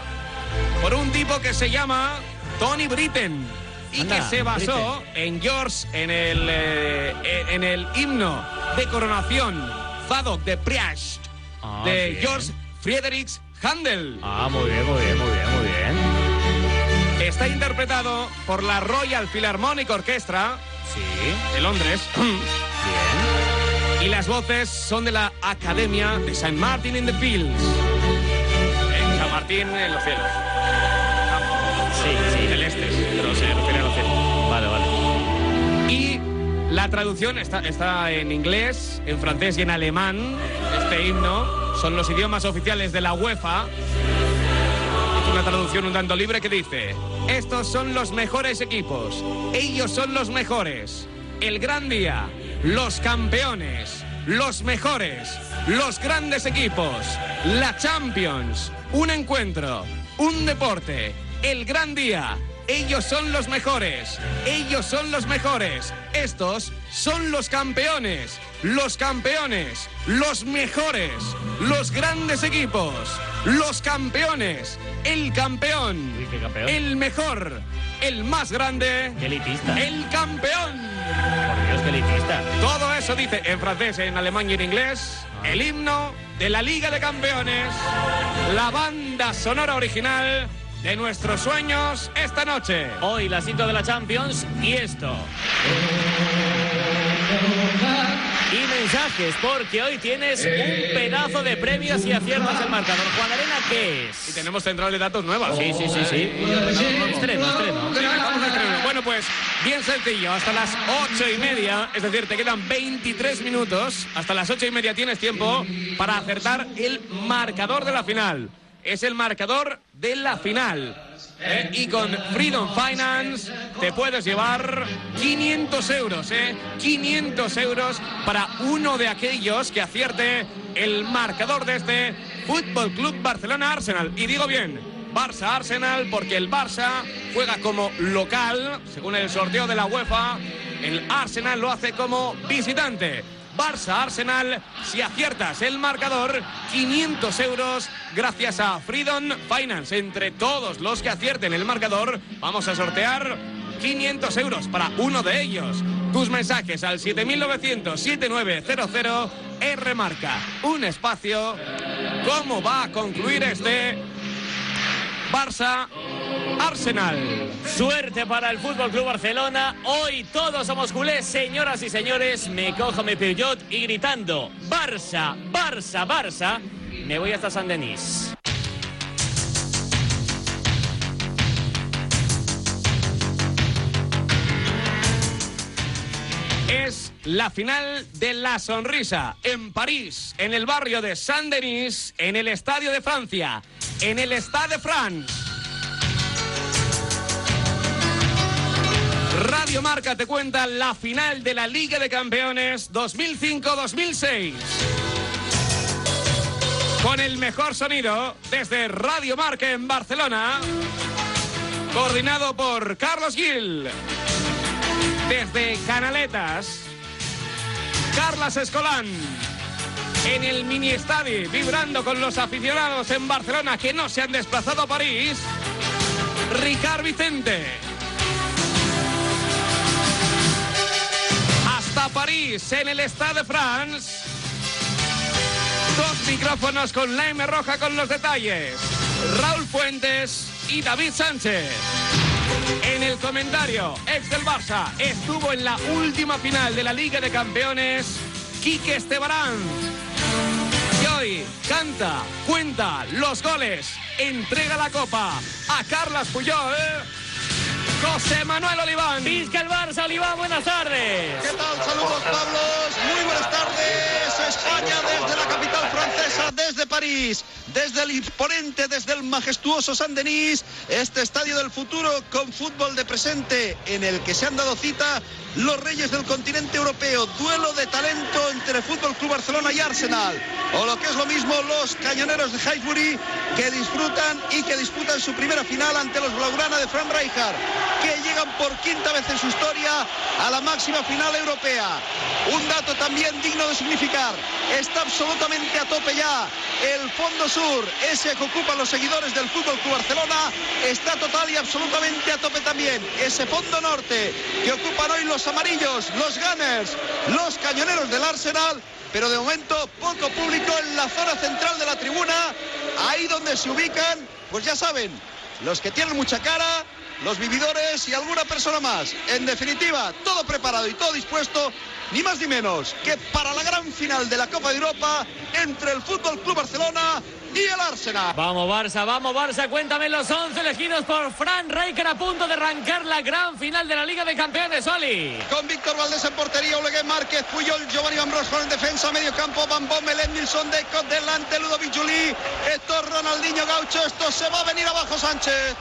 por un tipo que se llama Tony Britten y Anda, que se basó en George en el eh, en el himno de coronación Zadok de Priash Ah, de bien. George Friedrich Handel. Ah, muy bien, muy bien, muy bien, muy bien. Está interpretado por la Royal Philharmonic Orchestra Sí. de Londres. Bien. Y las voces son de la Academia de San Martin in the Fields. En San Martín en los cielos. Sí, sí. Celestes, pero se refiere a. Vale, vale. Y la traducción está, está en inglés, en francés y en alemán. Este himno son los idiomas oficiales de la UEFA. Es una traducción un tanto libre que dice: Estos son los mejores equipos. Ellos son los mejores. El gran día. Los campeones. Los mejores. Los grandes equipos. La Champions. Un encuentro. Un deporte. El gran día. Ellos son los mejores. Ellos son los mejores. Estos son los campeones. Los campeones. Los mejores. Los grandes equipos. Los campeones. El campeón. Uy, qué campeón. El mejor. El más grande. Qué elitista. El campeón. Por Dios, qué elitista. Todo eso dice en francés, en alemán y en inglés. El himno de la Liga de Campeones. La banda sonora original de nuestros sueños esta noche. Hoy la cita de la Champions y esto. Y mensajes, porque hoy tienes un pedazo de premios y aciertas el marcador. Juan Arena, ¿qué Y es? tenemos central de datos nuevas. Sí, sí, sí, sí. Estreno, estreno. Bueno, pues bien sencillo. Hasta las ocho y media, es decir, te quedan 23 minutos. Hasta las ocho y media tienes tiempo para acertar el marcador de la final. Es el marcador de la final. ¿eh? Y con Freedom Finance te puedes llevar 500 euros, ¿eh? 500 euros para uno de aquellos que acierte el marcador de este Fútbol Club Barcelona Arsenal. Y digo bien, Barça Arsenal porque el Barça juega como local, según el sorteo de la UEFA, el Arsenal lo hace como visitante. Barça Arsenal, si aciertas el marcador, 500 euros gracias a Freedom Finance. Entre todos los que acierten el marcador, vamos a sortear 500 euros para uno de ellos. Tus mensajes al 7900-7900 R marca un espacio. ¿Cómo va a concluir este Barça Arsenal? Suerte para el Fútbol Club Barcelona. Hoy todos somos culés, señoras y señores. Me cojo mi Peugeot y gritando Barça, Barça, Barça. Me voy hasta San Denis. Es la final de la sonrisa en París, en el barrio de Saint-Denis, en el Estadio de Francia, en el Stade de France. Radio Marca te cuenta la final de la Liga de Campeones 2005-2006. Con el mejor sonido desde Radio Marca en Barcelona, coordinado por Carlos Gil. Desde Canaletas, Carlas Escolán. En el mini estadio, vibrando con los aficionados en Barcelona que no se han desplazado a París, Ricard Vicente. Hasta París, en el Stade de France. Dos micrófonos con la M roja con los detalles. Raúl Fuentes y David Sánchez. En el comentario, ex del Barça, estuvo en la última final de la Liga de Campeones, Quique Estebarán. Canta, cuenta los goles, entrega la copa a Carlas Puyol, José Manuel Oliván. Vizca el Barça, Oliván, buenas tardes. ¿Qué tal? Saludos, Carlos. Muy buenas tardes. España desde la capital francesa, desde París, desde el imponente, desde el majestuoso San Denis, este estadio del futuro con fútbol de presente en el que se han dado cita los reyes del continente europeo. Duelo de talento entre Fútbol Club Barcelona y Arsenal. O lo que es lo mismo, los cañoneros de Highbury que disfrutan y que disputan su primera final ante los Blaugrana de Frank Rijkaard, que por quinta vez en su historia a la máxima final europea. Un dato también digno de significar. Está absolutamente a tope ya el Fondo Sur, ese que ocupan los seguidores del Fútbol Club Barcelona, está total y absolutamente a tope también. Ese Fondo Norte que ocupan hoy los amarillos, los Gunners, los cañoneros del Arsenal, pero de momento poco público en la zona central de la tribuna, ahí donde se ubican, pues ya saben, los que tienen mucha cara, los vividores y alguna persona más. En definitiva, todo preparado y todo dispuesto, ni más ni menos que para la gran final de la Copa de Europa entre el Fútbol Club Barcelona y el Arsenal. Vamos Barça, vamos Barça, cuéntame los 11 elegidos por Fran Rijkaard a punto de arrancar la gran final de la Liga de Campeones, Oli. Con Víctor Valdés en portería, Olegué Márquez, Puyol, Giovanni Van Bronckhorst en defensa, medio campo, Van Bommel, Edmilson, Deco, delante, Ludovic Juli, Héctor Ronaldinho Gaucho, esto se va a venir abajo Sánchez.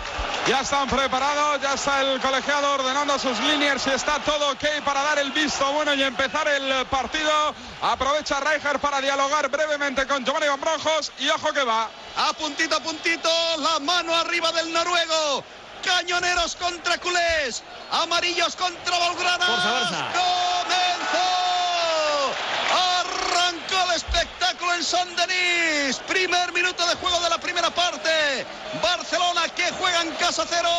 Ya están preparados, ya está el colegiado ordenando sus líneas y está todo ok para dar el visto bueno y empezar el partido. Aprovecha Rijkaard para dialogar brevemente con Giovanni Van Bronckhorst y ojo que va. A puntito a puntito, la mano arriba del noruego. Cañoneros contra culés, amarillos contra Valgrana. ¡Comenzó! Arrancó el espectáculo en San Denis. Primer minuto de juego de la primera parte. Barcelona que juega en casa cero.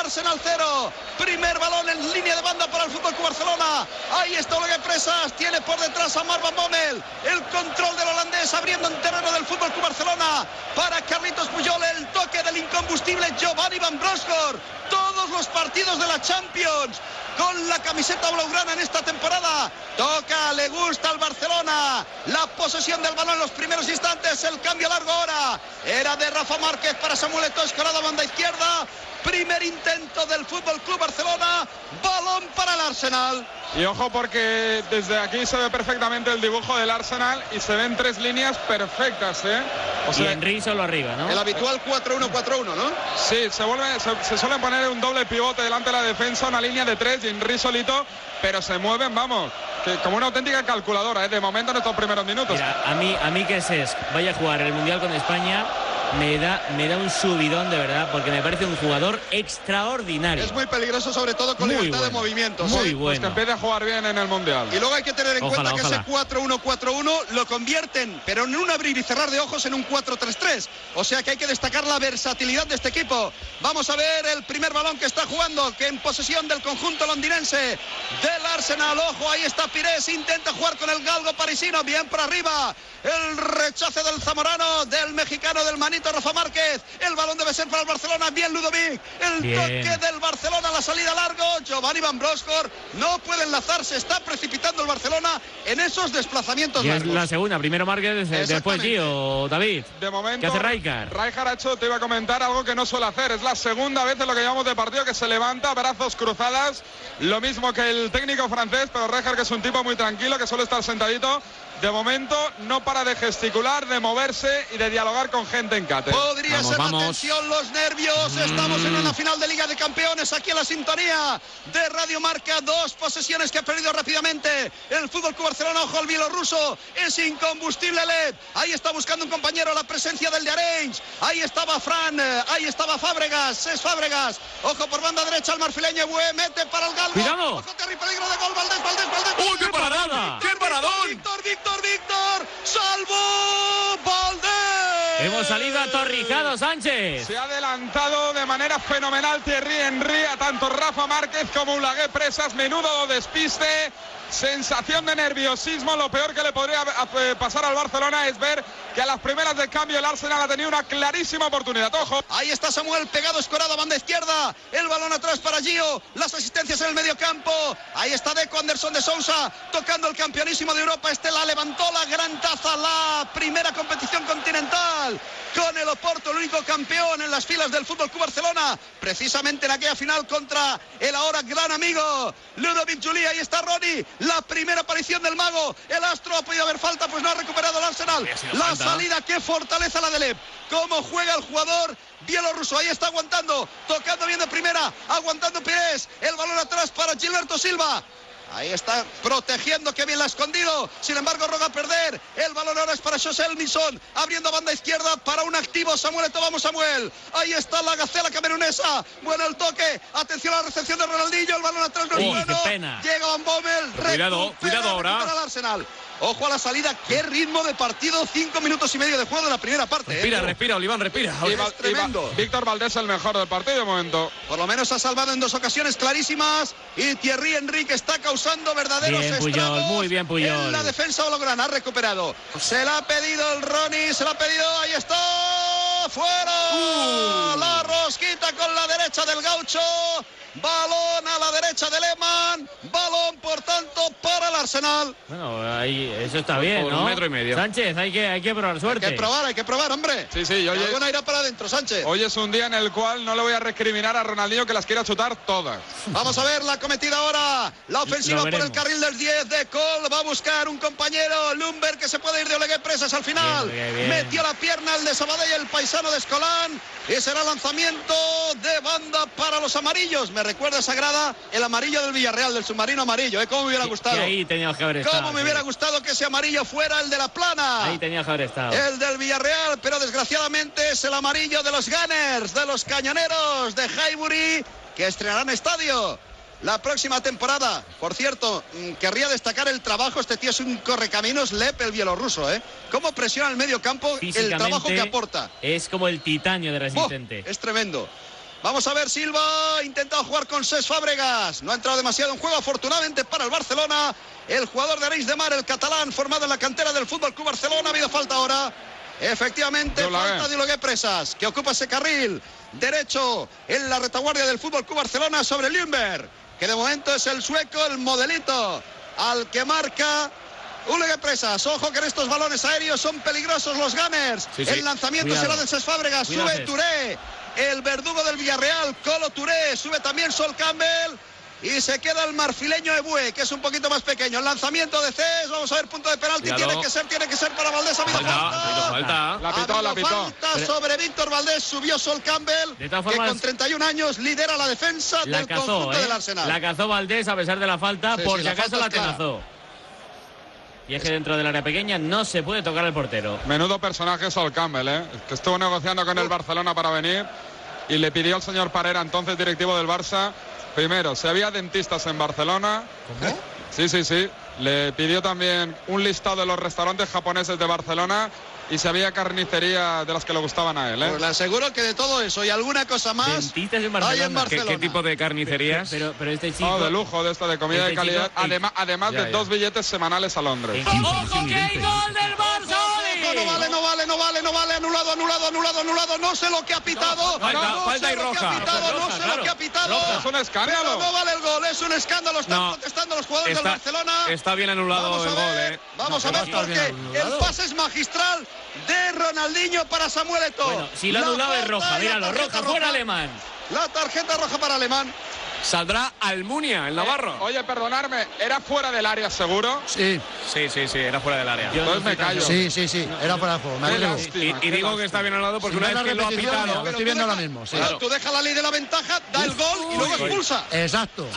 Arsenal cero. Primer balón en línea de banda para el Fútbol Barcelona. Ahí está Olegué Presas. Tiene por detrás a Marvan Bommel. El control del holandés abriendo en terreno del Fútbol Barcelona. Para Carlitos Puyol. El toque del incombustible Giovanni Van Bronckhorst. Todos los partidos de la Champions con la camiseta blaugrana en esta temporada. Toca, le gusta al Barcelona. La posesión del balón en los primeros instantes. El cambio largo ahora. Era de Rafa Márquez para Samuel Eto'o, escorada banda izquierda. Primer intento del Fútbol Club Barcelona. Balón para el Arsenal. Y ojo porque desde aquí se ve perfectamente el dibujo del Arsenal y se ven tres líneas perfectas, ¿eh? O sea, y Henry solo arriba, ¿no? El habitual 4-1-4-1, ¿no? Sí, se, vuelve, se, se, suele poner un doble pivote delante de la defensa, una línea de tres, solito, pero se mueven, vamos, que como una auténtica calculadora, ¿eh? De momento en estos primeros minutos. Mira, a mí, a mí que es, vaya a jugar el Mundial con España, me da, me da un subidón de verdad, porque me parece un jugador extraordinario. Es muy peligroso, sobre todo con Muy libertad de bueno, movimientos. muy ¿eh? bueno. Pues que empiece a jugar bien en el Mundial. Y luego hay que tener en Ojalá, cuenta que ese 4-1-4-1 lo convierten, pero en un abrir y cerrar de ojos en un 4-3-3. O sea que hay que destacar la versatilidad de este equipo. Vamos a ver el primer balón que está jugando, que en posesión del conjunto londinense del Arsenal. Ojo, ahí está Pires, intenta jugar con el galgo parisino, bien por arriba. El rechace del zamorano, del mexicano, del manito Rafa Márquez. El balón debe ser para el Barcelona, bien Ludovic. El Bien. toque del Barcelona, la salida largo. Giovanni Van Bronckhorst no puede enlazarse, está precipitando el Barcelona en esos desplazamientos Y es largos. la segunda, primero Márquez, después Exactamente. Gio, David. De momento, ¿Qué hace Rijkaard? Rijkaard ha hecho, te iba a comentar algo que no suele hacer. Es la segunda vez en lo que llamamos de partido que se levanta, brazos cruzadas. Lo mismo que el técnico francés, pero Rijkaard que es un tipo muy tranquilo, que suele estar sentadito. De momento no para de gesticular, de moverse y de dialogar con gente en cátedra. Podría Vamos, ser la vamos. tensión, los nervios. Estamos en una final de Liga de Campeones. Aquí en la sintonía de Radio Marca. Dos posesiones que ha perdido rápidamente el Fútbol Club Barcelona. Ojo al bielorruso. Es incombustible LED. Ahí está buscando un compañero la presencia del de Arenys. Ahí estaba Fran. eh, Ahí estaba Fábregas. Es Fábregas. Ojo por banda derecha al marfileño. Bue, mete para el galgo. Cuidado. Ojo, terrible peligro de gol. Valdés, Valdés, Valdés. ¡Uy, qué parada! ¡Qué paradón! Víctor, Víctor, Víctor. Salvo Valdés. Hemos salido atorrijados, Sánchez. Se ha adelantado de manera fenomenal Thierry Henry a tanto Rafa Márquez como Ulagué Presas. Menudo despiste. Sensación de nerviosismo. Lo peor que le podría pasar al Barcelona es ver que a las primeras de cambio el Arsenal ha tenido una clarísima oportunidad. Ojo. Ahí está Samuel pegado, escorado, banda izquierda. El balón atrás para Gio. Las asistencias en el medio campo. Ahí está Deco Anderson de Sousa tocando el campeonísimo de Europa. Este la levantó la gran taza, la primera competición continental. con el Oporto, el único campeón en las filas del Fútbol Club Barcelona, precisamente en aquella final contra el ahora gran amigo Ludovic Juli. Ahí está Ronnie, la primera aparición del mago. El Astro ha podido haber falta, pues no ha recuperado el Arsenal. La falta. salida, qué fortaleza la de Lev. Cómo juega el jugador bielorruso. Ahí está aguantando, tocando bien de primera, aguantando Pires. El balón atrás para Gilberto Silva. Ahí está protegiendo, que bien la ha escondido. Sin embargo, roga a perder. El balón ahora es para José Elmison. Abriendo banda izquierda para un activo Samuel. Vamos, Samuel. Ahí está la gacela camerunesa. Bueno el toque. Atención a la recepción de Ronaldinho. El balón atrás no es Uy, bueno. qué pena. Llega Van Bommel. Cuidado, cuidado ahora. recupera el Arsenal. Ojo a la salida. Qué ritmo de partido. Cinco minutos y medio de juego de la primera parte. ¿eh? Respira, respira, Oliván, respira. Y Es Va- y Va- tremendo. Víctor Valdés el mejor del partido de momento. Por lo menos ha salvado en dos ocasiones clarísimas. Y Thierry Enrique está causando verdaderos Bien, Puyol, estragos muy bien, Puyol. En la defensa holograna ha recuperado. Se la ha pedido el Ronnie, se la ha pedido. Ahí está. ¡Fuera! Uh. La rosquita con la derecha del gaucho. Balón a la derecha de Lehmann. Balón, por tanto, para el Arsenal. Bueno, ahí, eso está bien, Por ¿no? un metro y medio. Sánchez, hay que, hay que probar suerte. Hay que probar, hay que probar, hombre. Sí, sí, hoy, Alguna irá para adentro, Sánchez. hoy es un día en el cual no le voy a recriminar a Ronaldinho que las quiera chutar todas. Vamos a ver la cometida ahora. La ofensiva por el carril del 10 de Cole. Va a buscar un compañero, Lumber, que se puede ir de Olegué Presas al final. Bien, bien, bien. Metió la pierna el de Sabadell, el paisano de Escolán. Y será lanzamiento de banda para los amarillos. Me recuerda esa grada, el amarillo del Villarreal, del submarino amarillo. ¿eh? ¿Cómo me hubiera gustado? que ahí teníamos que haber estado. ¿Cómo me hubiera gustado que ese amarillo fuera el de la plana? Ahí teníamos que haber estado. El del Villarreal, pero desgraciadamente es el amarillo de los Gunners, de los cañoneros de Highbury, que estrenarán estadio la próxima temporada. Por cierto, mm, querría destacar el trabajo, este tío es un correcaminos Lep, el bielorruso, ¿eh? Cómo presiona el medio campo, el trabajo que aporta. Es como el titanio de ¡Oh! resistente. es tremendo. Vamos a ver, Silva ha intentado jugar con Ses Fábregas. No ha entrado demasiado en juego, afortunadamente para el Barcelona. El jugador de Arenys de Mar, el catalán, formado en la cantera del Fútbol Club Barcelona. Ha habido falta ahora. Efectivamente, falta de Olagué Presas, que ocupa ese carril derecho en la retaguardia del Fútbol Club Barcelona sobre Lundberg, que de momento es el sueco, el modelito, al que marca Ulegue Presas, ojo que en estos balones aéreos son peligrosos los Gunners. Sí, sí. El lanzamiento Cuidado. será de Ses Fábregas, sube. Touré, el verdugo del Villarreal, Colo Touré, sube también Sol Campbell. Y se queda el marfileño Ebue, que es un poquito más pequeño. El lanzamiento de Cés, vamos a ver, punto de penalti. Cuidado. Tiene que ser, tiene que ser para Valdés. Ha habido Falta, falta. ha habido falta. La Ha pitó, la pitó. falta Pero- sobre Víctor Valdés, subió Sol Campbell, De todas que con 31 años lidera la defensa La del cazó, conjunto ¿eh? del Arsenal. La cazó Valdés a pesar de la falta, Sí, por sí, si la acaso falta la clara. Y es que dentro del área pequeña no se puede tocar el portero. Menudo personaje Sol Campbell, ¿eh? que estuvo negociando con el Barcelona para venir y le pidió al señor Parera, entonces directivo del Barça, primero, si había dentistas en Barcelona. ¿Cómo? Sí, sí, sí. Le pidió también un listado de los restaurantes japoneses de Barcelona y si había carnicería de las que le gustaban a él. ¿eh? Pues le aseguro que de todo eso y alguna cosa más Dentistas en hay en Barcelona. ¿Qué, qué tipo de carnicerías? Pero, pero este chico. Oh, de lujo, de esta, de comida Este de calidad, chico- además, además Ya, de ya. dos billetes semanales a Londres. ¡Ojo que hay gol del Barça! No, no vale, no vale, no vale, no vale, anulado, anulado, anulado, anulado, no sé lo que ha pitado. falta, no falta y roja. ha pitado, no sé lo que ha pitado. Es un escándalo. Pero no vale el gol, es un escándalo, están No. protestando los jugadores del Barcelona. está bien anulado Vamos el a gol, ver, ¿eh? vamos No, a ver porque el pase es magistral de Ronaldinho para Samuel Eto'o. Si lo ha La anulado es roja, míralo, roja, fuera alemán. La tarjeta roja para Alemán. Saldrá Almunia, el Navarro. Oye, perdonarme, ¿era fuera del área seguro? Sí, Sí, sí, sí, era fuera del área. Yo Entonces no me callo. sí, sí, sí. Era fuera de juego. Me lástima. Y, y digo que está bien anulado porque Si una vez la que lo ha pitado. lo estoy viendo ahora mismo. Sí. Claro, tú dejas la ley de la ventaja, da el gol y luego expulsa. Exacto.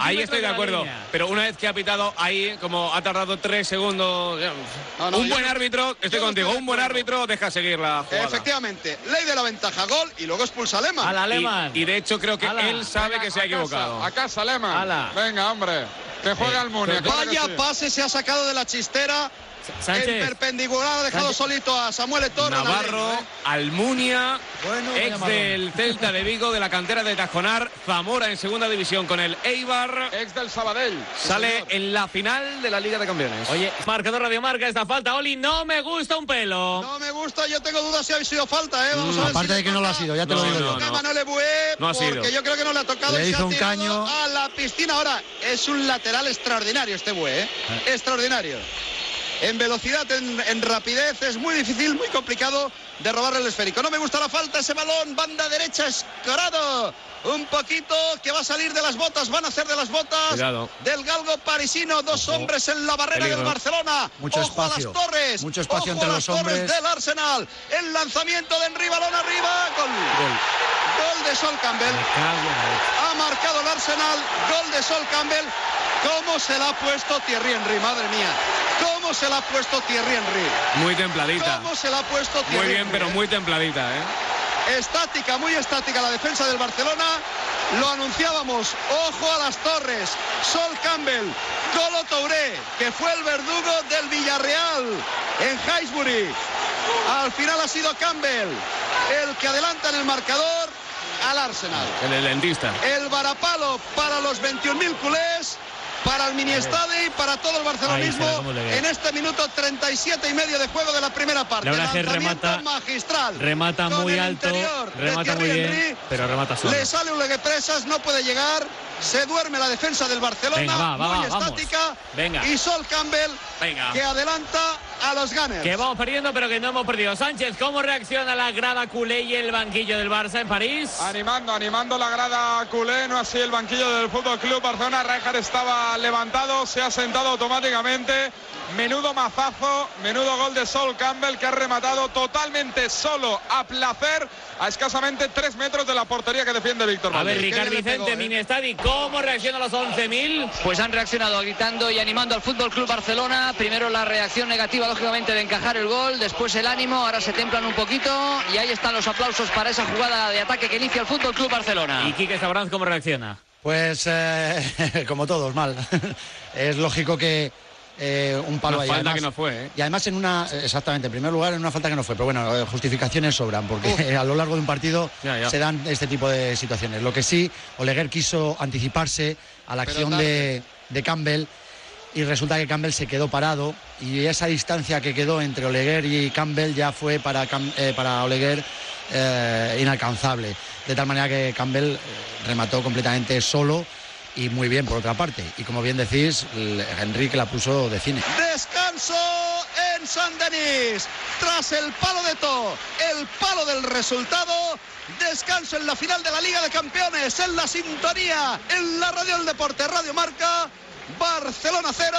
Ahí estoy de acuerdo. Pero una vez que ha pitado ahí, como ha tardado tres segundos. ya, No, no, un buen no- árbitro, estoy contigo, un buen árbitro deja seguir la jugada. Efectivamente, ley de la ventaja, gol y luego expulsa a Alemán. Al Y, alemán. y de hecho creo que él sabe que se ha a casa, equivocado. A casa. Ala. Venga, hombre. Que juega el Muni. Vaya pase se ha sacado de la chistera. Sánchez, perpendicular ha dejado Sánchez. solito a Samuel Eto'o. Navarro, ¿eh? Almunia, Bueno, ex del Celta de Vigo, de la cantera de Tajonar, Zamora en segunda división con el Eibar. Ex del Sabadell. Sale en la final de la Liga de Campeones. Oye, marcador radiomarca esta falta, Oli, no me gusta un pelo. No me gusta, yo tengo dudas si ha sido falta, ¿eh? Vamos a ver Aparte si de que no lo ha sido, ya te lo digo no, yo. no. Manuel Ebué, No ha porque sido. yo creo que no le ha tocado Le y se ha un caño. a la piscina. Ahora, es un lateral extraordinario este Ebué, ¿eh? Extraordinario. En velocidad, en, en rapidez, es muy difícil, muy complicado de robarle el esférico. No me gusta la falta, ese balón, banda derecha, escorado. Un poquito que va a salir de las botas, van a hacer de las botas Cuidado. del galgo parisino. Dos hombres en la barrera Peligro. del Barcelona. Mucho Ojo a las torres. Mucho espacio Ojo entre a los las torres hombres. del Arsenal. El lanzamiento de Henry, balón arriba. Gol. Gol de Sol Campbell. Ha marcado el Arsenal. Gol de Sol Campbell. ¿Cómo se la ha puesto Thierry Henry? Madre mía. ¿Cómo se la ha puesto Thierry Henry? Muy templadita. ¿Cómo se la ha puesto Thierry Muy bien, Henry? pero muy templadita, ¿eh? Estática, muy estática la defensa del Barcelona. Lo anunciábamos. Ojo a las torres. Sol Campbell. Golo Touré, que fue el verdugo del Villarreal en Highbury. Al final ha sido Campbell el que adelanta en el marcador al Arsenal. El dentista. El varapalo para los 21.000 culés, para el mini estadio y para todo el barcelonismo en este minuto 37 y medio de juego de la primera parte. La verdad es que Lanzamiento remata- magistral. Remata muy alto, remata muy bien, Henry. pero remata solo. Le sale un leguepresas, no puede llegar. Se duerme la defensa del Barcelona, Venga, va, va, muy va, vamos. estática. Venga. Y Sol Campbell, Venga. que adelanta a los Gunners. Que vamos perdiendo, pero que no hemos perdido. Sánchez, ¿cómo reacciona la grada culé y el banquillo del Barça en París? Animando, animando la grada culé, no así el banquillo del Fútbol Club Barcelona. Rijkaard estaba levantado, se ha sentado automáticamente. Menudo mazazo, menudo gol de Sol Campbell que ha rematado totalmente solo, a placer, a escasamente tres metros de la portería que defiende Víctor A ver. Ricardo Vicente, Minestadi, ¿cómo reacciona los 11.000? Pues han reaccionado gritando y animando al Fútbol Club Barcelona. Primero la reacción negativa, lógicamente, de encajar el gol. Después el ánimo. Ahora se templan un poquito. Y ahí están los aplausos para esa jugada de ataque que inicia el Fútbol Club Barcelona. ¿Y Quique Sabranz cómo reacciona? Pues eh, como todos, mal. es lógico que eh, un palo Una ahí. falta además- que no fue, ¿eh? Y además en una, exactamente, en primer lugar en una falta que no fue, pero bueno, eh, justificaciones sobran, porque a lo largo de un partido Ya, ya. se dan este tipo de situaciones. Lo que sí, Oleguer quiso anticiparse a la Pero acción de, de Campbell y resulta que Campbell se quedó parado y esa distancia que quedó entre Oleguer y Campbell ya fue para, Cam- eh, para Oleguer eh, inalcanzable. De tal manera que Campbell eh, remató completamente solo y muy bien por otra parte. Y como bien decís, Enrique la puso de cine. Descanso en San Denis. Tras el palo de To, el palo del resultado. Descanso en la final de la Liga de Campeones, en la sintonía, en la radio del deporte, Radio Marca. Barcelona 0,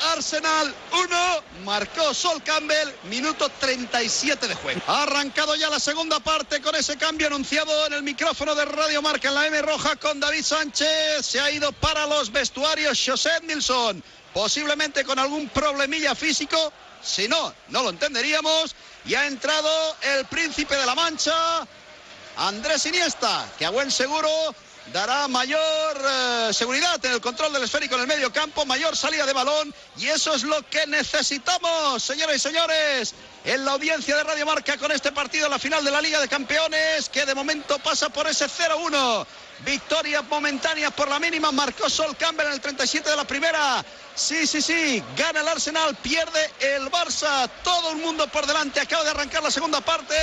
Arsenal 1, marcó Sol Campbell, minuto 37 de juego. Ha arrancado ya la segunda parte con ese cambio anunciado en el micrófono de Radio Marca en la M roja con David Sánchez. Se ha ido para los vestuarios José Nilsson, posiblemente con algún problemilla físico. Si no, no lo entenderíamos. Y ha entrado el príncipe de la Mancha, Andrés Iniesta, que a buen seguro dará mayor eh, seguridad en el control del esférico en el medio campo, mayor salida de balón y eso es lo que necesitamos, señoras y señores, en la audiencia de Radio Marca con este partido la final de la Liga de Campeones que de momento pasa por ese 0-1. Victoria momentánea por la mínima, marcó Sol Campbell en el 37 de la primera. Sí, sí, sí, gana el Arsenal, pierde el Barça, todo el mundo por delante, acaba de arrancar la segunda parte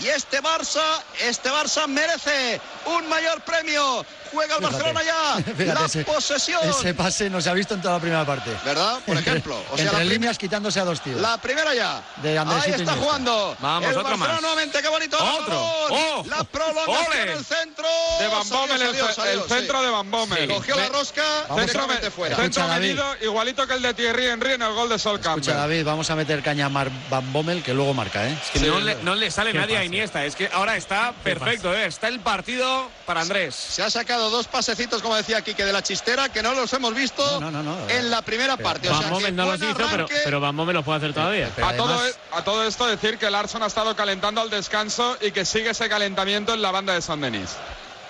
y este Barça, este Barça merece un mayor premio. Juega el Fíjate, Barcelona ya, fíjate, la ese- posesión. Ese pase no se ha visto en toda la primera parte. ¿Verdad? Por ejemplo. O sea, Entre la líneas quitándose a dos tíos. La primera ya. De Andresito Ahí está Iniesta. jugando. Vamos, el otro Barcelona más. nuevamente, qué bonito. Otro. balón. ¡Oh! La prolongación ¡Ole! en el centro. De Van Bommel, el, salió, ce- salió, el sí. centro de Van Bommel. Cogió la rosca, directamente fuera. Centro medido, igualito que el de Thierry Henry en el gol de Sol Campbell. Escucha, David, vamos a meter caña a Mar Van Bommel, que luego marca, ¿eh? Que no, le, no le sale ¿Qué nadie? Iniesta. Es que ahora está perfecto, ¿eh? Está el partido para Andrés. Se ha sacado dos pasecitos, como decía Quique, de la chistera, que no los hemos visto No, no, no, no. en la primera parte. O sea, Van que Bommel no los hizo, pero, pero Van Bommel lo puede hacer todavía. Pero A todo, además- e- a todo esto decir que el Arsenal ha estado calentando al descanso y que sigue ese calentamiento en la banda de San Denis.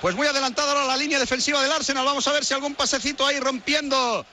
Pues muy adelantada ahora la línea defensiva del Arsenal. Vamos a ver si algún pasecito ahí rompiendo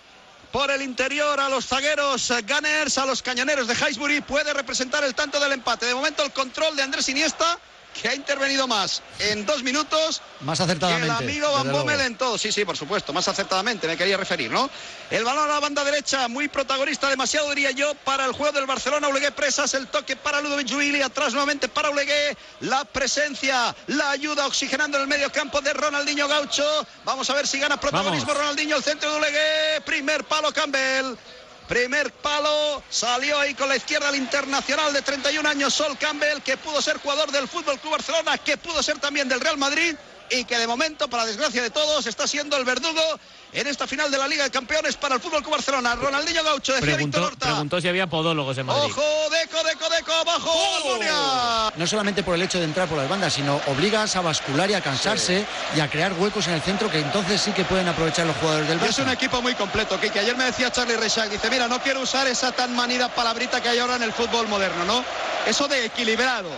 por el interior a los zagueros eh, Gunners, a los cañoneros de Highbury. Puede representar el tanto del empate. De momento el control de Andrés Iniesta, que ha intervenido más en dos minutos Más que el acertadamente. amigo Van Bommel en todo. Sí, sí, por supuesto, más acertadamente me quería referir, ¿no? El balón a la banda derecha, muy protagonista, demasiado diría yo, para el juego del Barcelona. Ulegué presas, el toque para Ludovic Giuili, atrás nuevamente para Ulegué. La presencia, la ayuda oxigenando en el medio campo de Ronaldinho Gaucho. Vamos a ver si gana protagonismo Vamos. Ronaldinho, el centro de Ulegué. Primer palo Campbell. Primer palo, salió ahí con la izquierda el internacional de 31 años, Sol Campbell, que pudo ser jugador del Fútbol Club Barcelona, que pudo ser también del Real Madrid y que de momento, para desgracia de todos, está siendo el verdugo en esta final de la Liga de Campeones para el Fútbol Club Barcelona. Ronaldinho Gaucho, decía Víctor Preguntó, Horta. preguntó si había podólogos en Madrid. Ojo, Deco, Deco, Deco, abajo, Almunia. No solamente por el hecho de entrar por las bandas, sino obligas a bascular y a cansarse y a crear huecos en el centro que entonces sí que pueden aprovechar los jugadores del Y es Barça. un equipo muy completo, que ayer me decía Charlie Reixac, dice, mira, no quiero usar esa tan manida palabrita que hay ahora en el fútbol moderno, ¿no? Eso de equilibrado.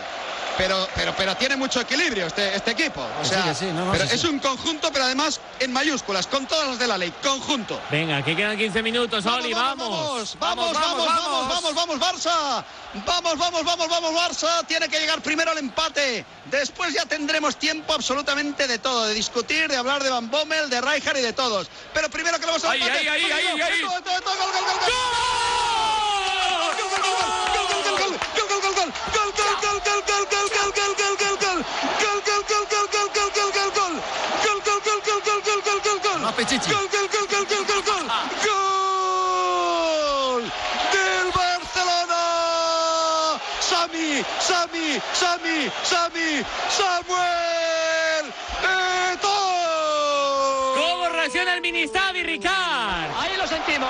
Pero, pero, pero tiene mucho equilibrio este, este equipo. O Que sea, sí, que sí, no, no, pero sí, es un conjunto, pero además en mayúsculas, con todas las de la ley. Conjunto. Venga, que quedan 15 minutos, Oli, Vamos, vamos. vamos, vamos, vamos, vamos, Barça. Vamos, vamos, vamos, vamos, Barça. Tiene que llegar primero el empate. Después ya tendremos tiempo absolutamente de todo, de discutir, de hablar de Van Bommel, de Rijkaard y de todos. Pero primero queremos el Ahí, empate. ahí, ahí, Gol, ahí, gol, gol, gol, gol, gol, gol, gol, gol. ¡Gol del Barcelona! Sami, Sami, Sami, Sami, Samuel Eto'o. ¿Cómo reacciona el Ministavi, Ricard? Ahí lo sentimos.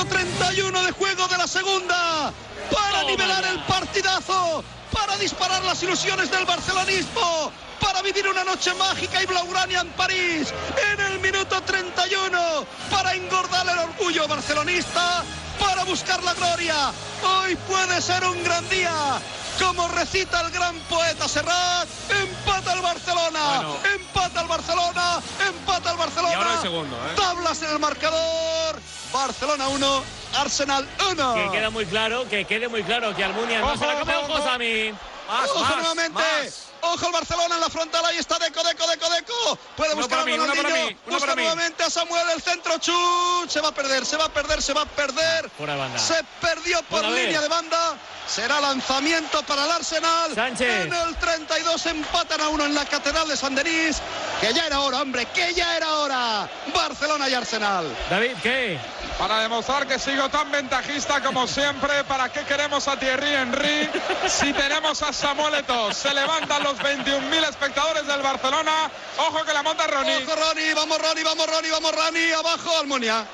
Minuto 31 de juego de la segunda, para nivelar el partidazo, para disparar las ilusiones del barcelonismo, para vivir una noche mágica y blaugrana en París. En el minuto 31, para engordar el orgullo barcelonista, para buscar la gloria. Hoy puede ser un gran día. Como recita el gran poeta Serrat, empata el Barcelona, empata el Barcelona, empata el Barcelona. Y ahora el segundo, ¿eh? Tablas en el marcador. Barcelona 1, Arsenal 1. Que queda muy claro, que quede muy claro que Almunia no se la come. ojo. Sami. Más, más, nuevamente. más. Ojo el Barcelona en la frontal. Ahí está Deco, Deco, Deco, Deco. Puede Uno buscar para a mí, uno para Ronaldinho. mí, uno Busca para mí. nuevamente a Samuel el centro. Chut. Se va a perder, se va a perder, se va a perder. Fuera de banda. Se perdió por Buena vez. línea de banda. Será lanzamiento para el Arsenal. Sánchez. En el 32 empatan a uno en la Catedral de San Denis. Que ya era hora, hombre, que ya era hora. Barcelona y Arsenal. David, ¿qué? Para demostrar que sigo tan ventajista como siempre, ¿para qué queremos a Thierry Henry si tenemos a Samuel? Se levantan los 21.000 espectadores del Barcelona. Ojo que la monta Ronnie. Ojo Ronnie, vamos Ronnie, vamos Ronnie, vamos Ronnie. Abajo Almunia.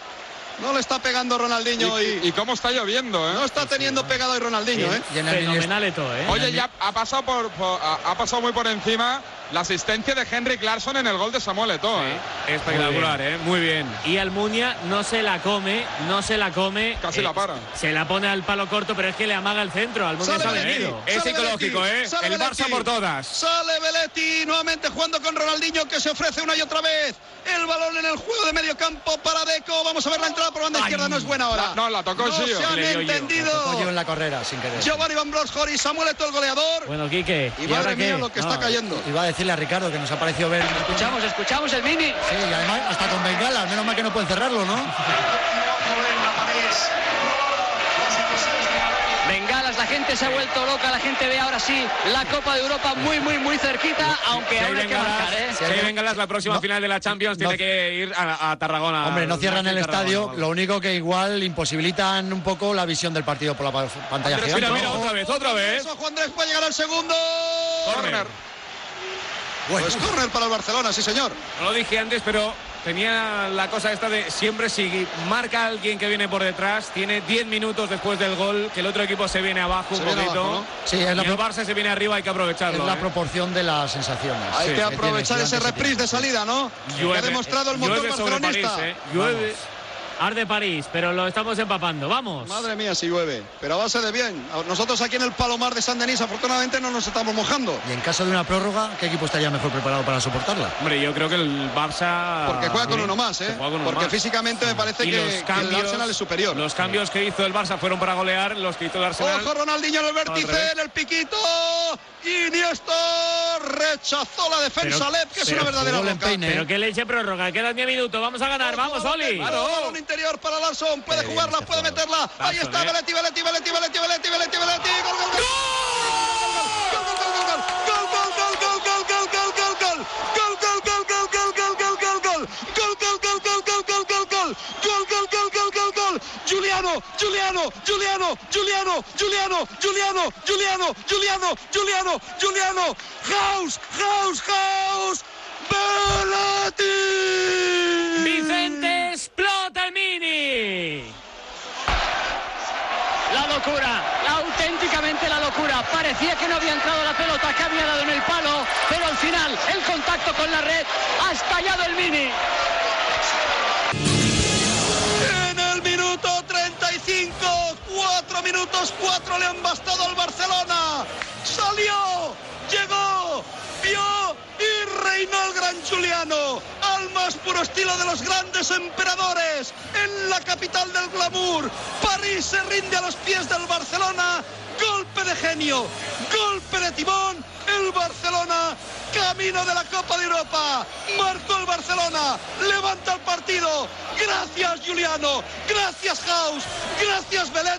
No le está pegando Ronaldinho Y, hoy. y cómo está lloviendo, ¿eh? No está teniendo pegado hoy Ronaldinho, ¿eh? Y en el Fenomenal Eto, ¿eh? Oye, ya ha pasado por, por- ha, ha pasado muy por encima la asistencia de Henry Clarkson en el gol de Samuel Eto'o, ¿eh? Espectacular, ¿eh? Muy bien. Y Almunia no se la come, no se come. Eh, Casi la para. Se la pone al palo corto, pero es que le amaga el centro. Almunia Sale Belletti, vendido. Es sale psicológico, Belletti, ¿eh? sale El Barça Belletti. por todas. Sale Belletti nuevamente jugando con Ronaldinho que se ofrece una y otra vez. El balón en el juego de medio campo para Deco. Vamos a ver la entrada por banda izquierda. No es buena ahora. La- no, la tocó No Gio. se han Le dio Gio. entendido. Tocó yo en la carrera sin querer. Giovanni Van Bronckhorst y Samuel Eto'o el goleador. Bueno, Quique. Y ¿y madre ahora mía qué? lo que está No, cayendo. Iba a decirle a Ricardo que nos ha parecido ver. Escuchamos, escuchamos el mini. Sí, y además hasta con bengalas, menos mal que no pueden cerrarlo, ¿no? la gente se ha vuelto loca, la gente ve ahora sí la Copa de Europa muy, muy, muy cerquita, aunque Si hay aún hay que marcar, ¿eh? si hay bengalas, la próxima No. final de la Champions No. tiene que ir a, a Tarragona. Hombre, no cierran el Tarragona, estadio, vamos. lo único que igual imposibilitan un poco la visión del partido por la pa- pantalla Andrés, gigante. mira, mira, otra vez, otra vez. Ojo Andrés puede llegar al segundo. Corner. Pues corner para el Barcelona, sí señor. No lo dije antes, pero tenía la cosa esta de siempre si marca alguien que viene por detrás, tiene 10 minutos después del gol, que el otro equipo se viene abajo Se un viene poquito. abajo, ¿no? Sí, es la y el Barça se viene arriba, hay que aprovecharlo. Es la ¿eh? proporción de las sensaciones. Hay Sí, que que aprovechar ese reprise de salida, ¿no? Que Llueve, ha demostrado el motor barcelonista. París, ¿eh? Llueve. Arde París, pero lo estamos empapando. Vamos. Madre mía, si llueve. Pero a base de bien. Nosotros aquí en el Palomar de San Denis, afortunadamente, no nos estamos mojando. Y en caso de una prórroga, ¿qué equipo estaría mejor preparado para soportarla? Hombre, yo creo que el Barça. Porque juega con Sí, uno más, ¿eh? juega con uno Porque más. físicamente me parece Y que, los que el cambios, Arsenal es superior. Los cambios que hizo el Barça fueron para golear, los que hizo el Arsenal. Ojo Ronaldinho en el vértice, en el piquito. Iniesta rechazó la defensa Pero- Lep, que es una verdadera boca. peine. Pero que leche prórroga, quedan 10 minutos. Vamos a ganar, vamos, Oli. Balón interior para Larson. Puede jugarla, puede meterla. Ahí está, Veletti, Veletti, Veletti, Veletti, Veletti, Veletti, Veletti. ¡Gol, gol, gol! Giuliano, Giuliano, Giuliano, Giuliano, Giuliano, Giuliano, Giuliano, Giuliano, Giuliano, Giuliano, House, House, House. Belati. Vicente explota el mini. La locura, la, auténticamente la locura. Parecía que no había entrado la pelota, que había dado en el palo, pero al final el contacto con la red ha estallado el mini. En el minuto 35, cuatro minutos, cuatro le han bastado al Barcelona. Salió, llegó, vio reinó el gran Juliano. Al más puro estilo de los grandes emperadores. En la capital del glamour. París se rinde a los pies del Barcelona. Golpe de genio, golpe de timón. El Barcelona, camino de la Copa de Europa. Marcó el Barcelona, levanta el partido. Gracias Juliano, gracias House, gracias Belet.